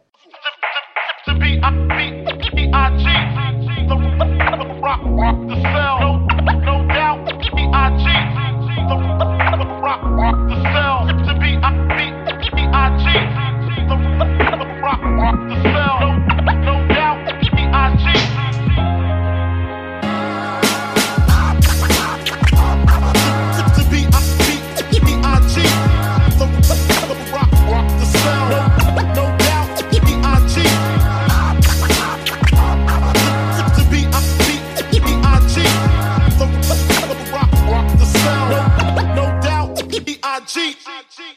cheat. I cheat.